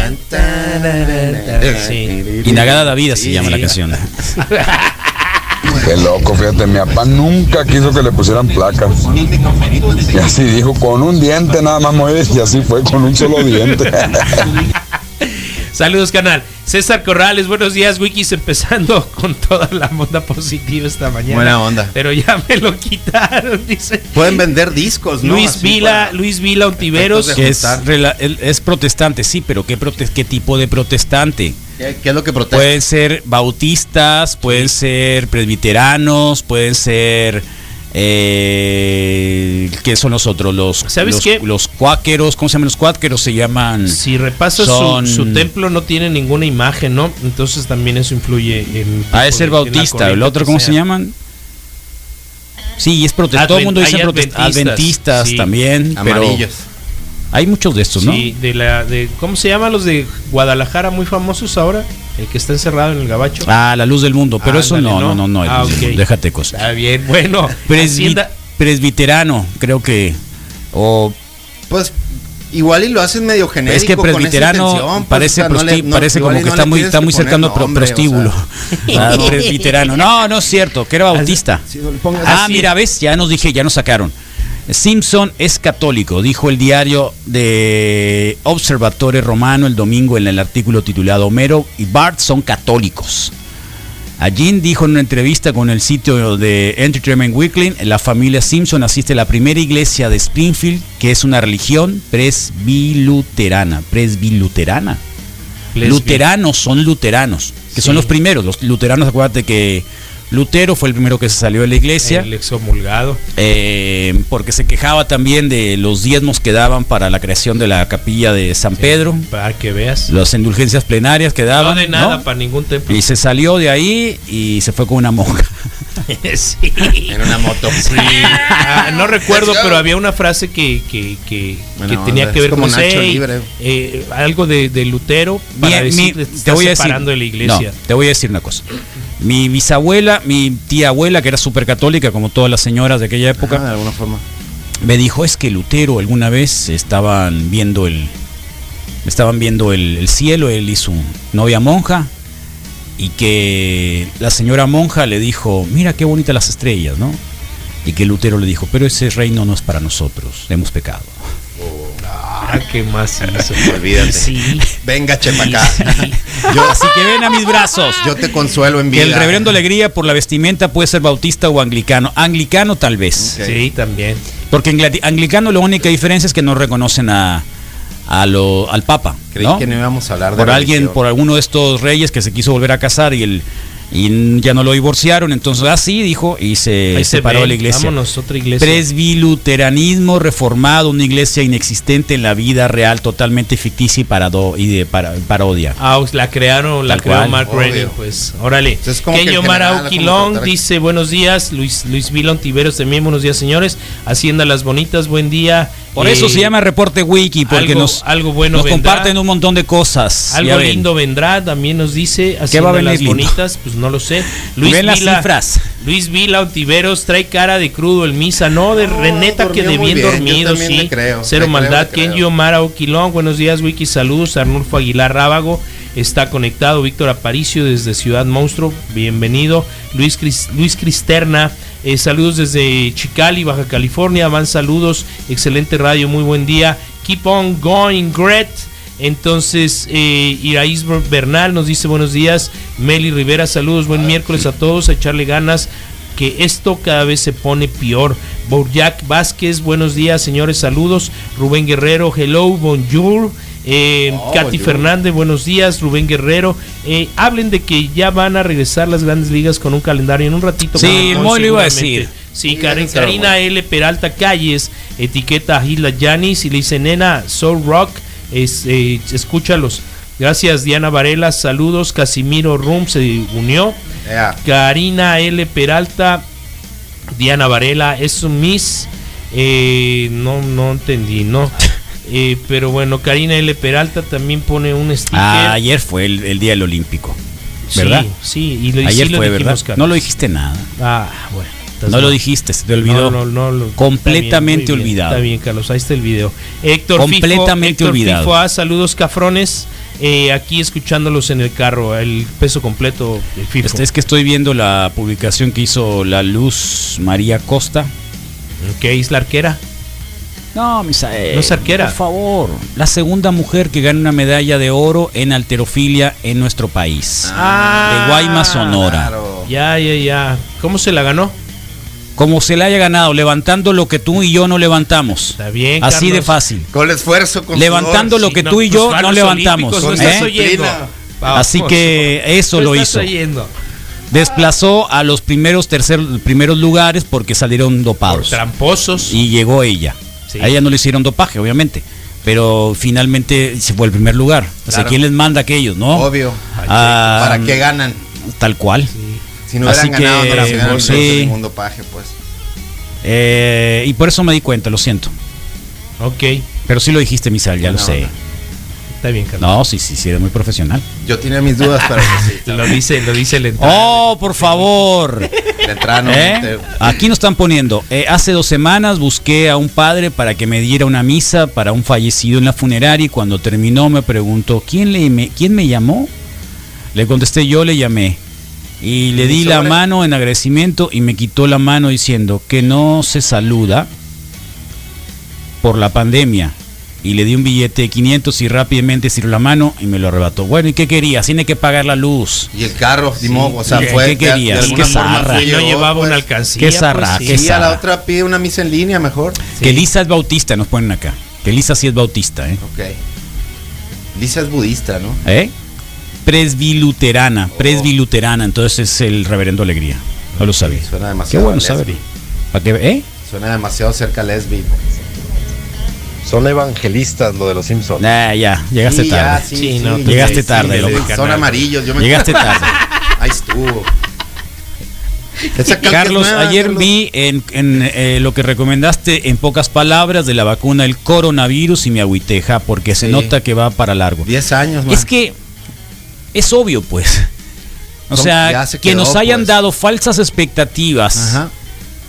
Sí. Indagada la vida se Sí, llama la canción. Qué loco, fíjate, mi papá nunca quiso que le pusieran placas. Y así dijo, con un diente nada más y así fue, con un solo diente. *laughs* Saludos, canal. César Corrales, buenos días, Wikis, empezando *laughs* con toda la onda positiva esta mañana. Buena onda. Pero ya me lo quitaron, *laughs* dice. Pueden vender discos, ¿no? Luis Así Vila, para- Luis Vila Ontiveros. Que es, protestante, sí, pero ¿qué, prote- qué tipo de protestante? ¿Qué, qué es lo que protesta? Pueden ser bautistas, pueden ser presbiteranos, pueden ser. Eh, ¿Qué son los otros? Los, ¿Sabes los, qué? los cuáqueros, ¿cómo se llaman los cuáqueros? Se llaman. Si repasas Son- su, su templo no tiene ninguna imagen, ¿no? Entonces también eso influye en... Ha de ser bautista. ¿El otro cómo se llaman? Sí, es protestante. Todo el mundo dice adventistas, Adventistas sí. también. Pero Amarillos. Hay muchos de estos, ¿no? Sí, de la, de, ¿cómo se llaman los de Guadalajara muy famosos ahora? El que está encerrado en el gabacho. Ah, la luz del mundo. Pero eso Ándale, no, no, ¿no? no, no. Ah. Déjate cosas. Está bien, bueno. Presbiterano, creo que. O Pues Igual y lo hacen medio genérico. Es que con presbiterano pues, parece, o sea, no le- prosti- no- parece como que no está muy, está muy cercano a pro- nombre, o sea. prostíbulo. *laughs* Ah, presbiterano. No, no es cierto, que era bautista. Ah, mira, ves, ya nos dije, ya nos sacaron. Simpson es católico, dijo el diario de Observatore Romano el domingo en el artículo titulado Homero y Bart son católicos. Allí dijo en una entrevista con el sitio de Entertainment Weekly, la familia Simpson asiste a la primera iglesia de Springfield, que es una religión presbiluterana. Presbiluterana. Lesbi- Luteranos son luteranos, que son los primeros. Los luteranos, acuérdate que Lutero fue el primero que se salió de la iglesia. El exomulgado. Eh, porque se quejaba también de los diezmos que daban para la creación de la capilla de San Pedro, Para que veas. las indulgencias plenarias que daban. no de nada ¿no? para ningún templo. Y se salió de ahí y se fue con una monja. *laughs* sí. En una moto. Sí. Ah, no recuerdo, pero había una frase que, que, que, Bueno, que tenía que ver como con Nacho Libre. eh, algo de, de Lutero para Mi- decir, mi- te está separando de la iglesia. no, te voy a decir una cosa. Mi bisabuela, mi tía abuela, que era súper católica, como todas las señoras de aquella época, Ah, de alguna forma. me dijo es que Lutero alguna vez estaban viendo el estaban viendo el, el cielo él y su novia monja y que la señora monja le dijo mira qué bonitas las estrellas no y que Lutero le dijo pero ese reino no es para nosotros hemos pecado Ah, qué más hizo. *laughs* Olvídate. Sí. Venga, chepa acá. Yo- así que ven a mis brazos Yo te consuelo en vida. el reverendo alegría por la vestimenta puede ser bautista o anglicano anglicano tal vez. Sí, también. porque angli- anglicano la única diferencia es que no reconocen a, a lo, al papa Creí ¿no? que no íbamos a hablar de por alguien, por alguno de estos reyes que se quiso volver a casar y el y ya no lo divorciaron, entonces así dijo y se Ahí se separó ve. de la iglesia. Vámonos, otra iglesia. Presbiluteranismo reformado, una iglesia inexistente en la vida real, totalmente ficticia y, parado, y de para- parodia. Ah, pues la crearon, la Tal creó cual. Mark. Rennie, pues. Órale. Kenyo Marauki ¿cómo Long dice buenos días. Luis Luis Vilon Tiveros también, buenos días, señores. Hacienda Las Bonitas, buen día. Por Eh, eso se llama Reporte Wiki, porque algo- nos, algo bueno nos vendrá. comparten un montón de cosas. Algo ven. lindo vendrá, también nos dice. ¿Qué va a venir Las lindo? Bonitas, pues no lo sé. Luis Ven las Vila, cifras. Luis Vila Ontiveros trae cara de crudo el misa, no, de reneta que de bien, dormido, sí. le creo, Cero le maldad. creo, le creo. Kenyo Mara Oquilón, buenos días, Wiki, saludos. Arnulfo Aguilar Rábago está conectado. Víctor Aparicio desde Ciudad Monstruo, bienvenido. Luis, Cris- Luis Cristerna, eh, saludos desde Chicali, Baja California. Van saludos, excelente radio, muy buen día. Keep on going, Gret. Entonces, eh, Iraís Bernal nos dice buenos días. Meli Rivera, saludos, buen miércoles a todos, a echarle ganas, que esto cada vez se pone peor. Bourjac Vázquez, buenos días, señores, saludos. Rubén Guerrero, hello, bonjour. Eh, Oh, Katy. Fernández, buenos días. Rubén Guerrero, eh, hablen de que ya van a regresar las grandes ligas con un calendario en un ratito. Sí, Moy lo iba a decir. Sí, Karen- Karina L. Peralta Calles etiqueta a Gilda Yanis y le dice, nena, Soul Rock, es, eh, escúchalos. Gracias, Diana Varela, saludos. Casimiro Rum se unió. Karina L. Peralta, Diana Varela, es un Miss. eh, no, no entendí, no. Eh, pero bueno, Karina L. Peralta también pone un sticker. Ah, ayer fue el, el día del Olímpico, ¿verdad? Sí, sí, y lo, ayer sí lo fue, dijimos, ¿verdad? Carlos. No lo dijiste nada. Ah, bueno. No lo mal. dijiste, se te olvidó. No, no, no, lo- Completamente está bien, muy bien, olvidado. Está bien, Carlos, ahí está el video. Héctor Completamente Fifo, Héctor olvidado. Fifo, ah, saludos cafrones. Eh, aquí escuchándolos en el carro, el peso completo del FIFO. Este, es que estoy viendo la publicación que hizo la Luz María Costa. ¿Qué es la arquera? No, Misael. No es arquera. Por favor. La segunda mujer que gana una medalla de oro en alterofilia en nuestro país. Ah, de Guaymas, Sonora. Claro. Ya, ya, ya. ¿Cómo se la ganó? Como se le haya ganado, levantando lo que tú y yo no levantamos. Está bien, Así de fácil. Con el esfuerzo, con Levantando sudor. lo que no, tú y yo no levantamos. No ¿eh? estás oyendo. Así que eso No lo hizo. oyendo. Desplazó a los primeros tercer, primeros lugares porque salieron Por dopados. tramposos. Y llegó ella. Sí. A ella no le hicieron dopaje, obviamente. Pero finalmente se fue el primer lugar. O sea, Claro. ¿quién les manda a aquellos, no? Obvio. Ah, ¿Para qué ganan? Tal cual. Si no Así hubieran ganado, que, no hubieran pues, impuesto sí. ningún dopaje, pues. Eh, y por eso me di cuenta, lo siento. Ok. Pero sí lo dijiste, Misal, ya lo sé. onda. Está bien, Carlos. No, sí, sí, sí, eres muy profesional. Yo tenía mis dudas, pero sí. *laughs* Lo dice, lo dice el entrada. Oh, por favor. De entrada no ¿Eh? Aquí nos están poniendo, eh, hace dos semanas busqué a un padre para que me diera una misa para un fallecido en la funeraria y cuando terminó me preguntó, ¿quién, le, me, ¿quién me llamó? Le contesté, yo le llamé. Y le di la mano en agradecimiento y me quitó la mano diciendo que no se saluda por la pandemia. Y le di un billete de 500 y rápidamente estiró la mano y me lo arrebató. Bueno, ¿y qué quería? Tiene que pagar la luz. Y el carro, Dimos, o sea, ¿Qué- fue. qué querías? de Qué zarra. yo, llevaba pues. una alcancía. Qué zarra, pues, qué sí. Y a la otra pide una misa en línea mejor. Que Lisa es bautista, nos ponen acá. Que Lisa sí es bautista, ¿eh? Ok. Lisa es budista, ¿no? ¿Eh? Presbiluterana, presbiluterana, entonces es el reverendo Alegría. No lo sabía. Suena Qué demasiado. bueno lesbi. saber. ¿Para qué? ¿Eh? Suena demasiado cerca a lesbi. Son evangelistas lo de los Simpsons. Nah, ya, llegaste Sí, ya, tarde. sí, Sí, sí, no, sí, llegaste sí, tarde, sí, loco. sí, Son amarillos. Yo me... Llegaste tarde. *laughs* Ahí estuvo. Carlos, ayer Carlos. vi en, en, eh, lo que recomendaste en pocas palabras de la vacuna el coronavirus y me agüiteja porque se nota que va para largo. 10 años, man. Es que es obvio, pues. O sea, que nos hayan pues. dado falsas expectativas Ajá.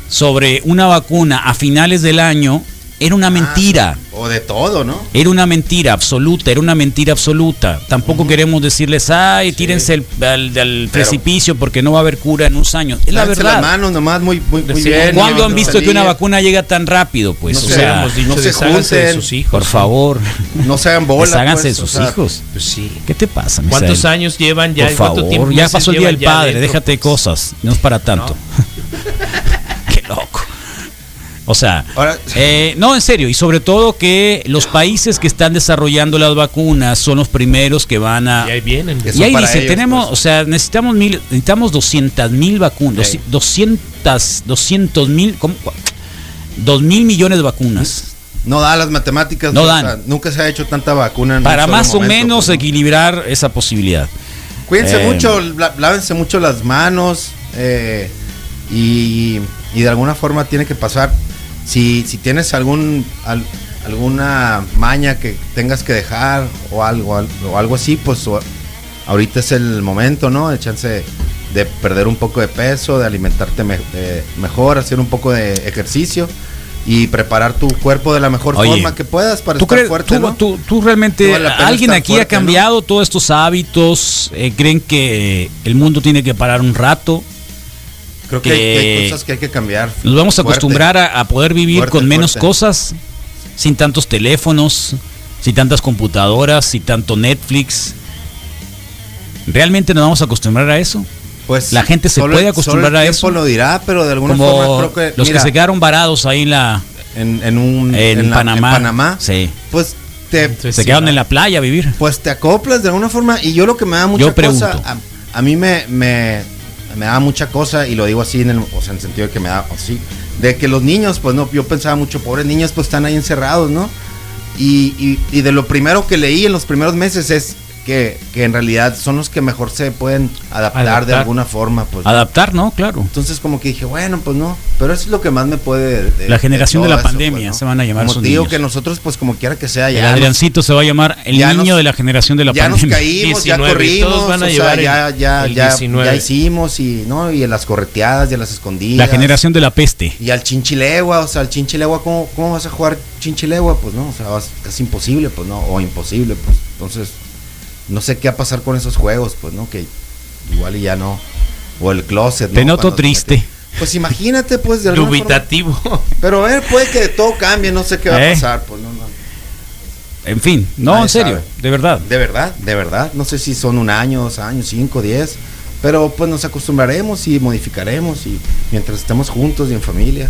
sobre una vacuna a finales del año era una mentira. O de todo, ¿no? Era una mentira absoluta, era una mentira absoluta. Tampoco queremos decirles, ay, tírense al, al- al precipicio porque no va a haber cura en unos años. Es la Lávense verdad. las manos nomás muy, muy, muy Sí, bien. ¿Cuándo han visto que una vacuna llega tan rápido? Pues, No o sé, sea, Hemos dicho, no se desháganse de junten. sus hijos. por favor, *laughs* No se hagan bolas. desháganse de pues, sus o sea, hijos. Pues sí. ¿Qué te pasa, ¿Cuántos años llevan ya? Por ¿Cuánto favor, tiempo- ya pasó el día del padre, dentro? déjate de cosas, no es para tanto. *laughs* O sea, Ahora- eh, no, en serio, y sobre todo que los países que están desarrollando las vacunas son los primeros que van a... Y ahí vienen. Y ahí para dice, ellos, tenemos, pues. o sea, necesitamos mil, necesitamos 200 mil vacunas, Sí. 200, 200 mil, ¿cómo? 2 mil millones de vacunas. No da las matemáticas. No o dan. sea, nunca se ha hecho tanta vacuna. en Para más o menos pues, equilibrar esa posibilidad. Cuídense Eh, mucho, lávense mucho las manos eh, y, y de alguna forma tiene que pasar. Si, si tienes algún al- alguna maña que tengas que dejar o algo, al- o algo así, pues ahorita es el momento, ¿no? El chance de perder un poco de peso, de alimentarte me- eh, mejor, hacer un poco de ejercicio y preparar tu cuerpo de la mejor Oye, forma que puedas para ¿Tú, estar crees- fuerte, tú- ¿no? tú- tú realmente, vale alguien aquí ha cambiado todos estos hábitos? Eh, ¿Creen que el mundo tiene que parar un rato? Creo que, hay, que hay que cosas que hay que cambiar. Nos vamos a Fuerte. acostumbrar a, a poder vivir Fuerte, con menos fuerte. cosas, sin tantos teléfonos, sin tantas computadoras, sin tanto Netflix. ¿Realmente nos vamos a acostumbrar a eso? Pues La gente se solo- puede acostumbrar solo el a tiempo eso. lo dirá, pero de alguna Como forma creo que los mira, que se quedaron varados ahí en la en, en un en, la- Panamá. Panamá, Sí. pues te Entonces, Se quedaron en la playa a vivir. pues te acoplas de alguna forma y yo lo que me da mucha Yo pregunto. cosa a, a mí me, me me da mucha cosa y lo digo así en el, o sea, en el sentido de que me da así de que los niños pues no yo pensaba mucho pobres niños pues están ahí encerrados no y, y, y de lo primero que leí en los primeros meses es que, que en realidad son los que mejor se pueden adaptar, de Adaptar. alguna forma pues Adaptar, ¿no? Claro. Entonces como que dije, bueno, pues no, pero eso es lo que más me puede... de- La generación de todo la eso, pandemia, pues, se van a llamar Como digo niños. que nosotros pues como quiera que sea, El ya, nos, Adriancito se va a llamar el ya niño nos- de la generación de la ya nos pandemia. caímos, ya 19, corrimos, todos van a o sea, el- ya, ya, el ya, 19. ya hicimos y, ¿no? Y en las correteadas y en las escondidas. La generación de la peste. Y al chinchilegua, o sea, al chinchilegua, ¿cómo, ¿cómo vas a jugar chinchilegua? Pues no, o sea, vas- es imposible, pues no, o imposible, pues. Entonces, no sé qué va a pasar con esos juegos, pues, ¿no? Que igual y ya no. O el closet, ¿no? Te noto Cuando- triste. Pues imagínate, pues, de alguna forma. Dubitativo. Pero a ver, puede que todo cambie, no sé qué va ¿Eh? a pasar, pues no, no. En fin, no, Nadie en serio, sabe. de verdad. De verdad, de verdad. No sé si son un año, dos años, cinco, diez. Pero pues nos acostumbraremos y modificaremos y mientras estemos juntos y en familia,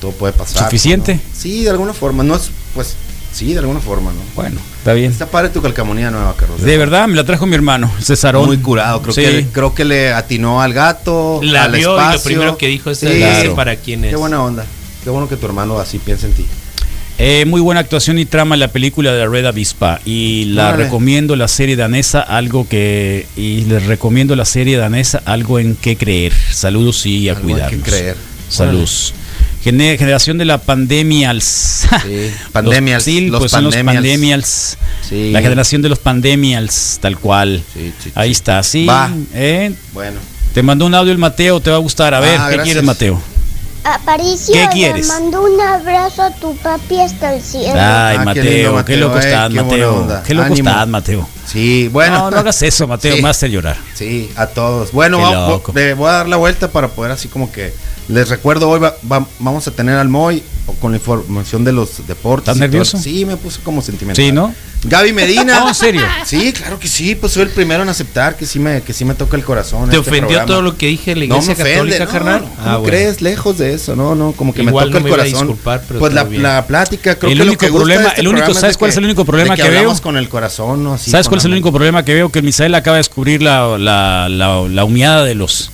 todo puede pasar. ¿Suficiente? ¿no? Sí, de alguna forma. No es, pues, sí, de alguna forma, ¿no? Bueno, está bien. Está padre tu calcamonía nueva, Carlos. De verdad, me la trajo mi hermano, Cesarón. Muy curado. Creo, Sí. que, creo que le atinó al gato, La al vio y lo espacio. primero que dijo es Sí, "Ese para quién es". Qué buena onda. Qué bueno que tu hermano así piensa en ti. Eh, muy buena actuación y trama en la película de Red Avispa. Y la recomiendo la serie danesa, algo que. Y les recomiendo la serie danesa, algo en que creer. Saludos y a Algo en que cuidarnos. creer. Saludos. Gene- generación de la pandemials. Sí, *laughs* pandemials, Los, sí, los pues son los pandemials. Sí. La generación de los pandemials, tal cual. Sí, sí, Ahí está, sí. Va. ¿eh? Bueno. Te mandó un audio el Mateo, te va a gustar. A Ah, ver, ¿qué gracias. quieres, Mateo? Aparicio, ¿Qué le quieres? mando un abrazo a tu papi hasta el cielo. Ay, Ah, qué Mateo, lindo, qué loco Mateo, eh, estás, qué buena Mateo. Qué loco estás, Mateo. Sí, bueno. No, no hagas eso, Mateo, Sí. me hacer llorar. Sí, a todos. Bueno, loco. le voy a dar la vuelta para poder así como que les recuerdo hoy va- va- vamos a tener al Moy con la información de los deportes. ¿Estás todo. nervioso? Sí, me puse como sentimental. Sí, ¿no? Gaby Medina. *laughs* No, en serio. Sí, claro que sí, pues soy el primero en aceptar que sí me que sí me toca el corazón. ¿Te este ofendió programa. todo lo que dije en la No me iglesia ofende, católica, no, carnal? ¿Cómo Ah, bueno. crees? Lejos de eso, no, no, como que Igual me toca no el corazón. disculpar, pero pues la, plática, creo El que lo único que gusta de problema- este el único- ¿sabes cuál es el único problema que hablamos veo? con el corazón, ¿no? Así, ¿Sabes cuál es el único problema que veo? Que el Misael acaba de descubrir la, la, la, la humeada de los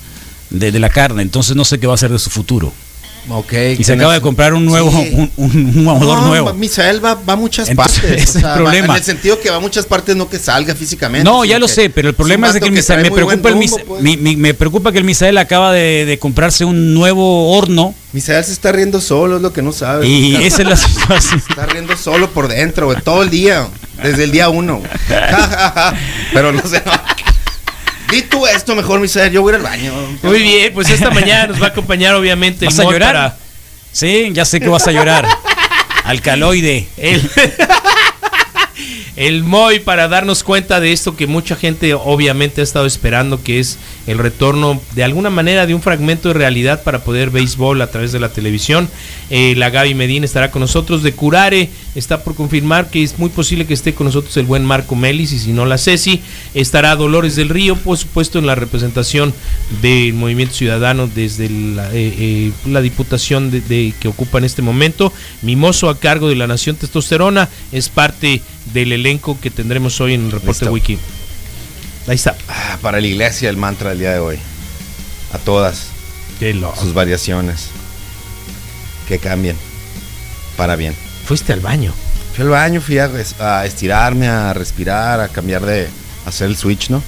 de, de la carne, entonces no sé qué va a hacer de su futuro. Ok. Y se acaba de comprar un nuevo, Sí. un, un, un No, nuevo. Misael va, va a muchas Entonces, partes. *laughs* ese es el va- problema. en el sentido que va a muchas partes, no que salga físicamente. No, ya lo sé, pero el es problema es de que el Misael, me preocupa, el rumbo, Misa- pues. mi- mi- me preocupa que el Misael acaba de, de comprarse un nuevo horno Misael se está riendo solo, es lo que no sabes. y esa es la *laughs* situación. Se está riendo solo por dentro, güey, todo el día, desde el día uno. *laughs* pero no sé. Di tú esto mejor, Misael, yo voy a ir al baño. Muy bien, pues esta mañana nos va a acompañar obviamente el ¿Vas a Moy llorar? para- Sí, ya sé que vas a llorar. Alcaloide. El, el Moy para darnos cuenta de esto que mucha gente obviamente ha estado esperando, que es el retorno de alguna manera de un fragmento de realidad para poder béisbol a través de la televisión. Eh, la Gaby Medina estará con nosotros. De Curare está por confirmar que es muy posible que esté con nosotros el buen Marco Melis y si no la Ceci. Estará Dolores del Río, por supuesto, en la representación del Movimiento Ciudadano desde la, eh, eh, la diputación de, de- que ocupa en este momento. Mimoso a cargo de la Nación Testosterona es parte del elenco que tendremos hoy en el reporte wiki. Ahí está. Ah, para la iglesia, el mantra del día de hoy. A todas sus variaciones. Que cambien. Para bien. Fuiste al baño. Fui al baño, fui a, a estirarme, a respirar, a cambiar de. hacer el switch, ¿no?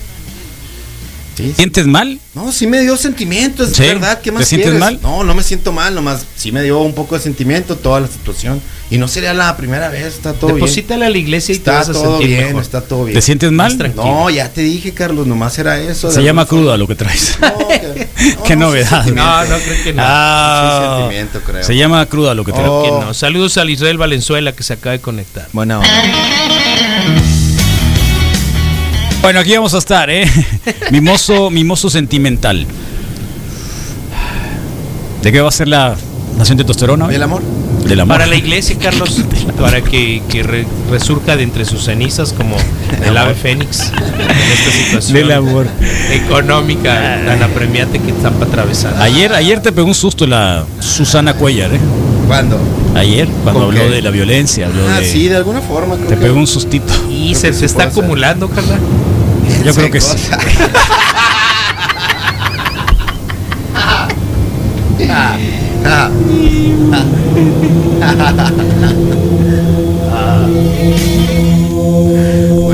Sí. ¿Sientes mal? No, sí me dio sentimiento, es ¿Sí? verdad. ¿Qué más ¿Te sientes quieres? mal? No, no me siento mal, nomás sí me dio un poco de sentimiento toda la situación. Y no sería la primera vez, está todo bien. Deposítale a la iglesia y te Está vas a todo sentir bien, mejor. está todo bien. ¿Te sientes mal? No, ya te dije, Carlos, nomás era eso. Se llama cruda lo que traes. *laughs* que- Qué no, novedad. No, no creo que no. Ah, sentimiento, creo. Se llama cruda lo que traes. Oh. Que no. Saludos al Israel Valenzuela que se acaba de conectar. Bueno, Bueno, aquí vamos a estar, ¿eh? *laughs* Mimoso, mimoso sentimental. ¿De qué va a ser la nación de testosterona? hoy? el amor. Del amor. Para la iglesia, Carlos, *laughs* para que, que re- resurja de entre sus cenizas como el ave fénix en esta situación Del amor. económica tan apremiante que están atravesando. Ayer, ayer te pegó un susto la Susana Cuellar, ¿eh? ¿Cuándo? Ayer, cuando ¿Con habló qué? de la violencia, habló Ah, de... sí, de alguna forma. creo Te que- pegó un sustito. Y se, se está acumulando, Carla. Yo creo que sí.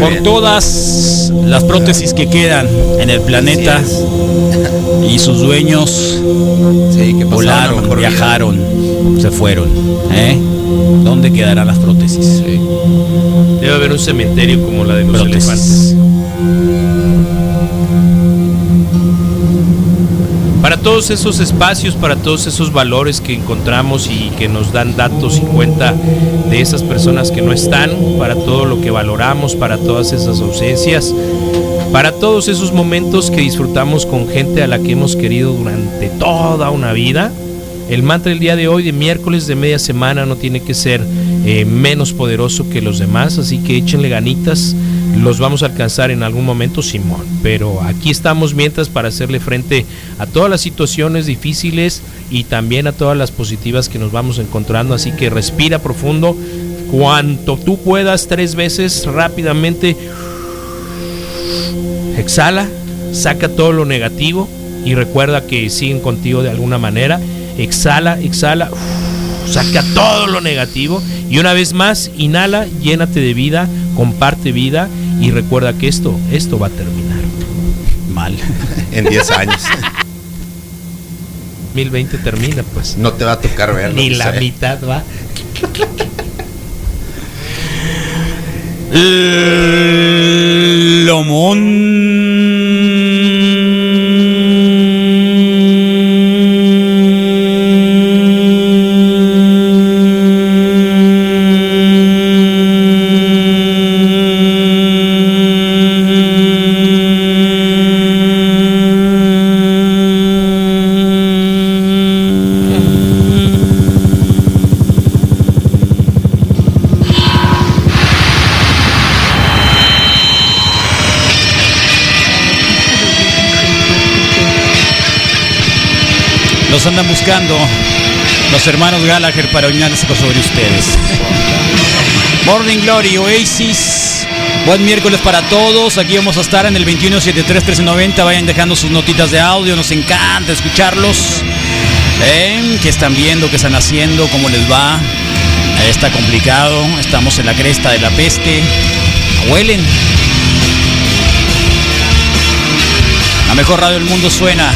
Por todas las prótesis que quedan en el planeta y sus dueños Sí, que volaron, vida. viajaron, se fueron. ¿eh? ¿Dónde quedarán las prótesis? Debe haber un cementerio como la de los elefantes. Para todos esos espacios, para todos esos valores que encontramos y que nos dan datos y cuenta de esas personas que no están, para todo lo que valoramos, para todas esas ausencias, para todos esos momentos que disfrutamos con gente a la que hemos querido durante toda una vida. El mantra del día de hoy, de miércoles de media semana, no tiene que ser eh, menos poderoso que los demás, así que échenle ganitas, los vamos a alcanzar en algún momento, Simón. Pero aquí estamos mientras para hacerle frente a todas las situaciones difíciles y también a todas las positivas que nos vamos encontrando, así que respira profundo, cuanto tú puedas, tres veces rápidamente. Exhala, saca todo lo negativo y recuerda que siguen contigo de alguna manera. Exhala, exhala, saca todo lo negativo y una vez más, inhala, llénate de vida, comparte vida y recuerda que esto, esto va a terminar. Mal. *laughs* En 10 años. *laughs* 2020 termina, pues. No te va a tocar verlo. Ni la mitad va. *laughs* Los Gallagher para orinarse sobre ustedes. Morning Glory, Oasis. Buen miércoles para todos. Aquí vamos a estar en el 2173-1390. Vayan dejando sus notitas de audio. Nos encanta escucharlos. ¿Eh? ¿Qué están viendo? ¿Qué están haciendo? ¿Cómo les va? Eh, Está complicado. Estamos en la cresta de la peste. Huelen. La mejor radio del mundo suena